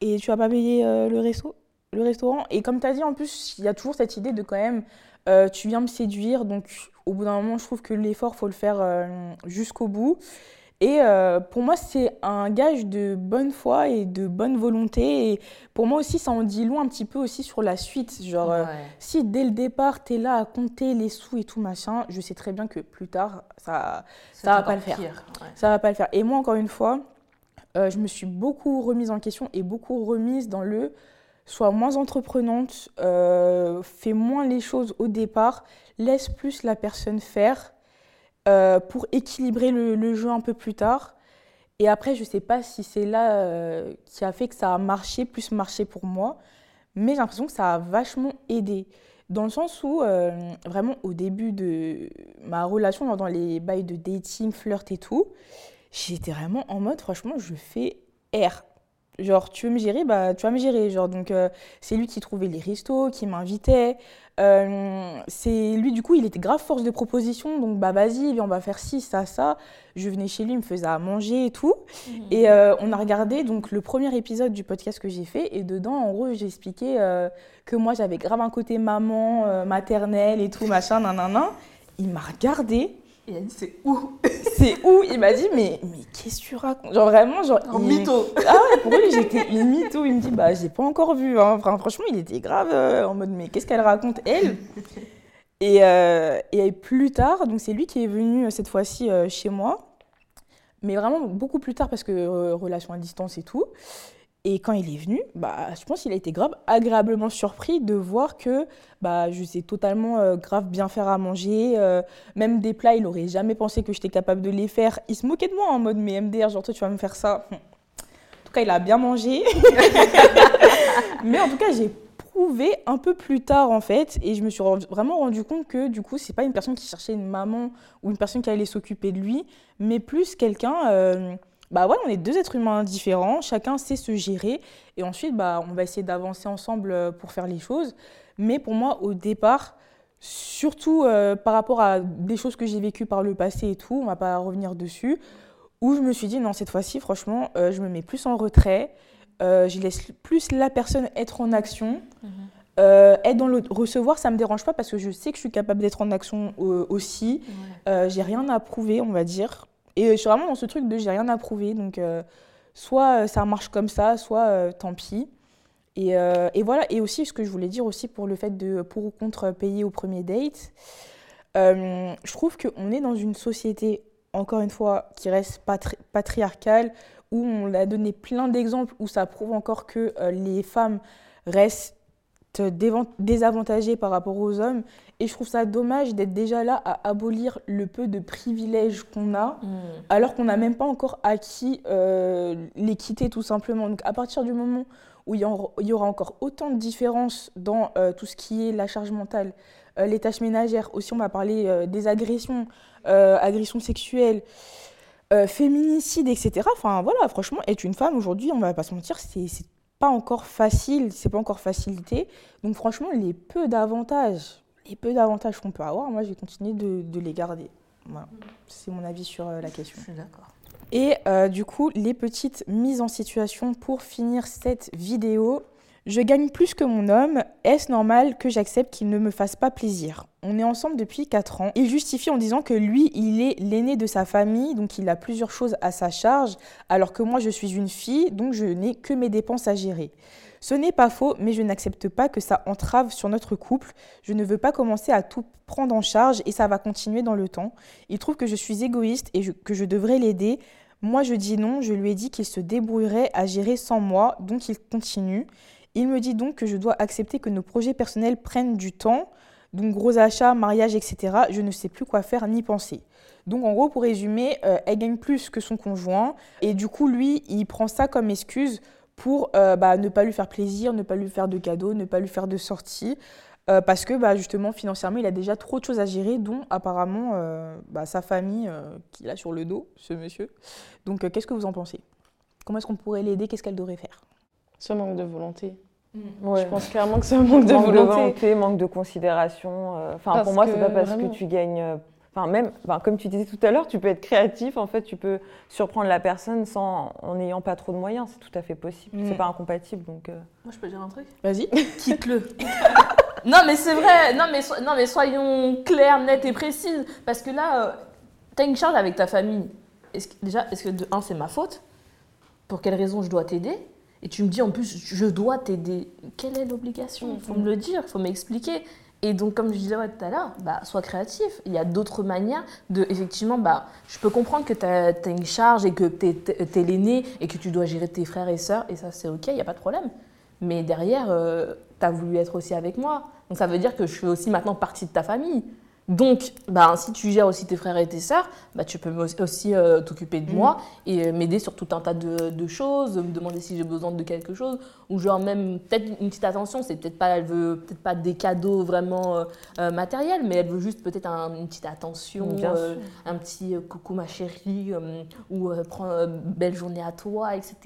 Et tu vas pas payer euh, le resto? Le restaurant. Et comme tu as dit, en plus, il y a toujours cette idée de quand même, euh, tu viens me séduire, donc au bout d'un moment, je trouve que l'effort, faut le faire euh, jusqu'au bout. Et euh, pour moi, c'est un gage de bonne foi et de bonne volonté. Et pour moi aussi, ça en dit long un petit peu aussi sur la suite. Genre, si dès le départ, tu es là à compter les sous et tout machin, je sais très bien que plus tard, ça ça, va pas le faire. Ça va pas le faire. Et moi, encore une fois, je me suis beaucoup remise en question et beaucoup remise dans le sois moins entreprenante, euh, fais moins les choses au départ, laisse plus la personne faire euh, pour équilibrer le, jeu un peu plus tard. Et après, je ne sais pas si c'est là euh, qui a fait que ça a marché, plus marché pour moi, mais j'ai l'impression que ça a vachement aidé. Dans le sens où, vraiment, au début de ma relation, dans les bails de dating, flirt et tout, j'étais vraiment en mode, franchement, je fais R. Genre, tu veux me gérer, bah, tu vas me gérer. Genre, donc, euh, c'est lui qui trouvait les restos, qui m'invitait. Euh, c'est lui, du coup, il était grave force de proposition. Donc, bah, vas-y, on va faire ci, ça, ça. Je venais chez lui, il me faisait à manger et tout. Mmh. Et euh, on a regardé donc le premier épisode du podcast que j'ai fait. Et dedans, en gros, j'ai expliqué que moi, j'avais grave un côté maman, maternelle et tout, machin, nan, Il m'a regardé. Et elle dit, c'est où C'est où Il m'a dit, mais, mais qu'est-ce que tu racontes? Genre vraiment, genre. Un mytho Ah ouais, pour lui, j'étais une mytho. Il me dit, bah, j'ai pas encore vu. Hein. franchement, il était grave euh, en mode, mais qu'est-ce qu'elle raconte, elle? Et, euh, et, plus tard, donc c'est lui qui est venu euh, cette fois-ci chez moi, mais vraiment beaucoup plus tard parce que relation à distance et tout. Et quand il est venu, bah, je pense qu'il a été grave agréablement surpris de voir que bah, je sais totalement euh, grave bien faire à manger. Euh, même des plats, il n'aurait jamais pensé que j'étais capable de les faire. Il se moquait de moi en mode mais MDR, genre toi tu vas me faire ça. En tout cas, il a bien mangé. mais en tout cas, j'ai prouvé un peu plus tard en fait et je me suis vraiment rendu compte que du coup, c'est pas une personne qui cherchait une maman ou une personne qui allait s'occuper de lui, mais plus quelqu'un. Euh, bah voilà, on est deux êtres humains différents, chacun sait se gérer, et ensuite, bah, on va essayer d'avancer ensemble euh, pour faire les choses. Mais pour moi, au départ, surtout euh, par rapport à des choses que j'ai vécues par le passé et tout, on va pas revenir dessus, où je me suis dit, non, cette fois-ci, franchement, euh, je me mets plus en retrait, je laisse plus la personne être en action. Mhm. être dans le recevoir, ça me dérange pas parce que je sais que je suis capable d'être en action aussi. j'ai rien à prouver, on va dire. Et je suis vraiment dans ce truc de j'ai rien à prouver. Donc, euh, soit euh, ça marche comme ça, soit euh, tant pis. Et, et, voilà. Et aussi, ce que je voulais dire aussi pour le fait de pour ou contre payer au premier date, je trouve qu'on est dans une société, encore une fois, qui reste patriarcale, où on a donné plein d'exemples où ça prouve encore que les femmes restent désavantagées par rapport aux hommes et je trouve ça dommage d'être déjà là à abolir le peu de privilèges qu'on a, mm. alors qu'on n'a même pas encore acquis euh, l'équité tout simplement. Donc à partir du moment où il y, aura encore autant de différences dans euh, tout ce qui est la charge mentale, euh, les tâches ménagères, aussi on va parler des agressions, agressions sexuelles, féminicides, etc. Enfin voilà, franchement, être une femme aujourd'hui, on va pas se mentir, c'est pas encore facile, c'est pas encore facilité. Donc franchement, les peu d'avantages les peu d'avantages qu'on peut avoir, moi, je vais continuer de, les garder. Voilà. C'est mon avis sur euh, la question. Je suis d'accord. Et euh, du coup, les petites mises en situation pour finir cette vidéo. Je gagne plus que mon homme, est-ce normal que j'accepte qu'il ne me fasse pas plaisir? On est ensemble depuis 4 ans. Il justifie en disant que lui, il est l'aîné de sa famille, donc il a plusieurs choses à sa charge, alors que moi, je suis une fille, donc je n'ai que mes dépenses à gérer. Ce n'est pas faux, mais je n'accepte pas que ça entrave sur notre couple. Je ne veux pas commencer à tout prendre en charge et ça va continuer dans le temps. Il trouve que je suis égoïste et que je devrais l'aider. Moi, je dis non, je lui ai dit qu'il se débrouillerait à gérer sans moi, donc il continue. Il me dit donc que je dois accepter que nos projets personnels prennent du temps, donc gros achats, mariage, etc. Je ne sais plus quoi faire ni penser. Donc en gros, pour résumer, euh, elle gagne plus que son conjoint et du coup, lui, il prend ça comme excuse pour euh, bah, ne pas lui faire plaisir, ne pas lui faire de cadeaux, ne pas lui faire de sorties. Euh, parce que bah, justement, financièrement, il a déjà trop de choses à gérer, dont apparemment bah, sa famille qu'il a sur le dos, ce monsieur. Donc qu'est-ce que vous en pensez? Comment est-ce qu'on pourrait l'aider? Qu'est-ce qu'elle devrait faire? Ce manque de volonté. Mm. Je pense clairement que c'est un manque de volonté. de volonté, manque de considération. Euh, enfin, pour moi, c'est pas parce que tu gagnes. Euh, enfin, même, comme tu disais tout à l'heure, tu peux être créatif. En fait, tu peux surprendre la personne sans, en n'ayant pas trop de moyens. C'est tout à fait possible. C'est mm. pas incompatible. Donc. Euh. Moi, je peux dire un truc? Vas-y. Quitte-le. non, mais c'est vrai. Non, mais non, mais soyons clairs, nets et précises. Parce que là, tu as une charge avec ta famille. Est-ce déjà, est-ce que de un, c'est ma faute? Pour quelle raison je dois t'aider? Et tu me dis en plus, je dois t'aider. Quelle est l'obligation Il faut me le dire, il faut m'expliquer. Et donc, comme je disais tout à l'heure, bah, sois créatif. Il y a d'autres manières de. Effectivement, bah, je peux comprendre que tu as, une charge et que tu es, l'aîné et que tu dois gérer tes frères et sœurs, et ça, c'est OK, il n'y a pas de problème. Mais derrière, euh, tu as voulu être aussi avec moi. Donc, ça veut dire que je fais aussi maintenant partie de ta famille. Donc, bah, si tu gères aussi tes frères et tes sœurs, bah, tu peux aussi euh, t'occuper de moi mm. et euh, m'aider sur tout un tas de, choses, me demander si j'ai besoin de quelque chose, ou genre même peut-être une petite attention, c'est peut-être pas, elle veut peut-être pas des cadeaux vraiment euh, matériels, mais elle veut juste peut-être une petite attention, un petit coucou ma chérie, ou prends belle journée à toi, etc.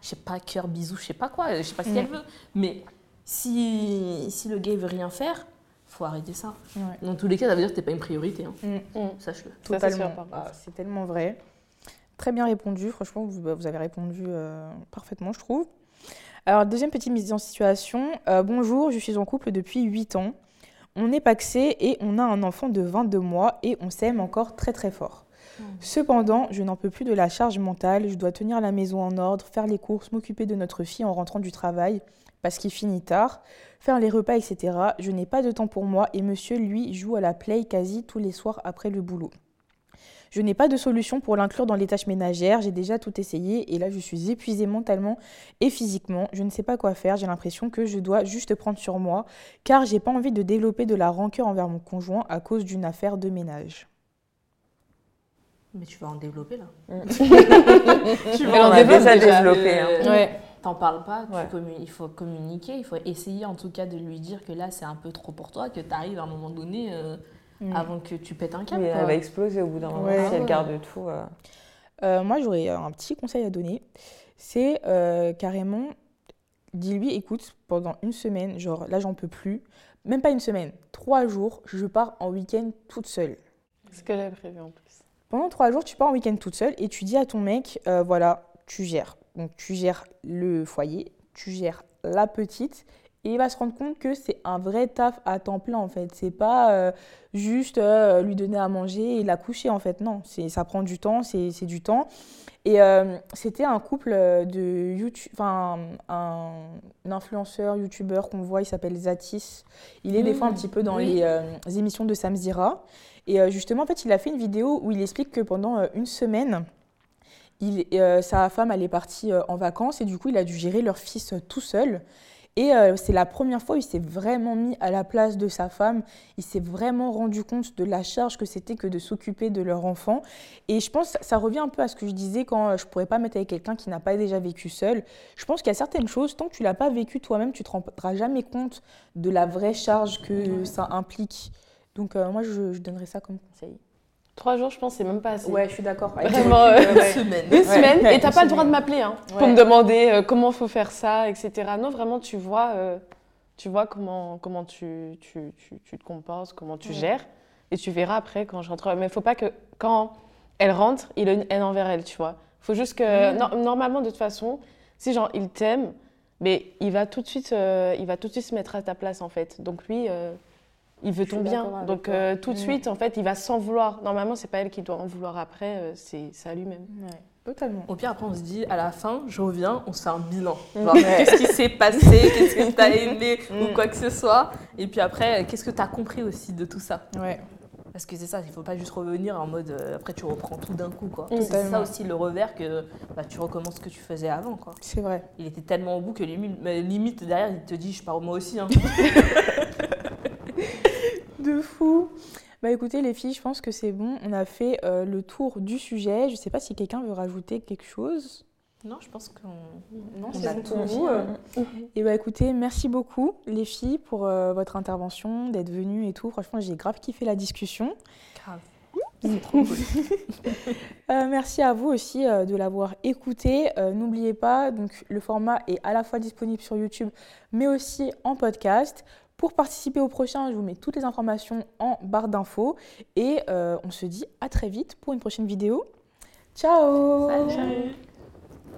Je sais pas, cœur, bisous, je sais pas quoi, je sais pas ce qu'elle mm. veut, mais si, si le gars veut rien faire, faut arrêter ça. Dans tous les cas, ça veut dire que t'es pas une priorité. Hein. Mm. Mm. Sache-le. Totalement. Ah, c'est tellement vrai. Très bien répondu. Franchement, vous, vous avez répondu euh, parfaitement, je trouve. Alors, deuxième petite mise en situation. Euh, bonjour, je suis en couple depuis 8 ans. On est paxé et on a un enfant de 22 mois et on s'aime encore très très fort. Mm. Cependant, je n'en peux plus de la charge mentale. Je dois tenir la maison en ordre, faire les courses, m'occuper de notre fille en rentrant du travail parce qu'il finit tard faire les repas, etc. Je n'ai pas de temps pour moi et monsieur, lui, joue à la play quasi tous les soirs après le boulot. Je n'ai pas de solution pour l'inclure dans les tâches ménagères, j'ai déjà tout essayé et là je suis épuisée mentalement et physiquement. Je ne sais pas quoi faire, j'ai l'impression que je dois juste prendre sur moi car j'ai pas envie de développer de la rancœur envers mon conjoint à cause d'une affaire de ménage. Mais tu vas en développer là. tu vas en développer. Hein. Ouais. T'en parles pas, il faut communiquer, il faut essayer en tout cas de lui dire que là c'est un peu trop pour toi, que tu arrives à un moment donné euh, mm. avant que tu pètes un câble. Oui, elle va exploser au bout d'un moment si elle garde tout. Euh. Euh, moi j'aurais un petit conseil à donner, c'est carrément, dis-lui écoute, pendant une semaine, genre là j'en peux plus, même pas une semaine, trois jours, je pars en week-end toute seule. Ce que j'avais prévu en plus. Pendant trois jours, tu pars en week-end toute seule et tu dis à ton mec, voilà, tu gères donc tu gères le foyer, tu gères la petite et il va se rendre compte que c'est un vrai taf à temps plein en fait. C'est pas euh, juste euh, lui donner à manger et la coucher en fait. Non, ça prend du temps, c'est du temps. Et euh, c'était un couple de YouTube, enfin un, influenceur youtubeur qu'on voit, il s'appelle Zatis. Il est des fois un mmh. petit peu dans les, émissions de Samzira. Et justement, en fait, il a fait une vidéo où il explique que pendant une semaine, euh, sa femme, elle est partie euh, en vacances et du coup, il a dû gérer leur fils euh, tout seul. Et c'est la première fois où il s'est vraiment mis à la place de sa femme. Il s'est vraiment rendu compte de la charge que c'était que de s'occuper de leur enfant. Et je pense, ça revient un peu à ce que je disais quand je ne pourrais pas mettre avec quelqu'un qui n'a pas déjà vécu seul. Je pense qu'il y a certaines choses, tant que tu l'as pas vécu toi-même, tu te rendras jamais compte de la vraie charge que ça implique. Donc moi, je, je donnerais ça comme conseil. Trois jours, je pense, c'est même pas assez. Ouais, je suis d'accord. Vraiment, euh, une semaine. Une semaine, et t'as pas le droit de m'appeler hein, pour me demander euh, comment faut faire ça, etc. Non, vraiment, tu vois, euh, tu vois comment, comment tu, tu, tu, te comportes, comment tu gères, et tu verras après quand je rentre. Mais il faut pas que quand elle rentre, il ait une haine envers elle, tu vois. faut juste que, normalement, de toute façon, si genre il t'aime, mais il va tout de suite, euh, il va tout de suite se mettre à ta place en fait. Donc lui, euh, il veut ton bien. Donc euh, tout de Mm. suite, en fait, il va s'en vouloir. Normalement, c'est pas elle qui doit en vouloir après, euh, c'est à lui-même. Ouais, totalement. Au pire, après, on se dit, à la fin, je reviens, on se fait un bilan. Mm. Genre, Ouais. qu'est-ce qui s'est passé, qu'est-ce que t'as aimé Mm. ou quoi que ce soit? Et puis après, qu'est-ce que t'as compris aussi de tout ça? Ouais. Parce que c'est ça, il faut pas juste revenir en mode, euh, après tu reprends tout d'un coup, quoi. C'est ça aussi le revers que bah, tu recommences ce que tu faisais avant, quoi. C'est vrai. Il était tellement au bout que limite, limite derrière, il te dit, je pars moi aussi. hein. De fou. Bah écoutez les filles, je pense que c'est bon. On a fait euh, le tour du sujet. Je sais pas si quelqu'un veut rajouter quelque chose. non, je pense qu'on Non, on c'est a tout dit. euh. Et bah écoutez, merci beaucoup les filles pour euh, votre intervention, d'être venues et tout. Franchement, j'ai grave kiffé la discussion. Grave. C'est trop cool. Euh, merci à vous aussi euh, de l'avoir écouté. Euh, N'oubliez pas, donc le format est à la fois disponible sur YouTube, mais aussi en podcast. Pour participer au prochain, je vous mets toutes les informations en barre d'infos et euh, on se dit à très vite pour une prochaine vidéo. Ciao.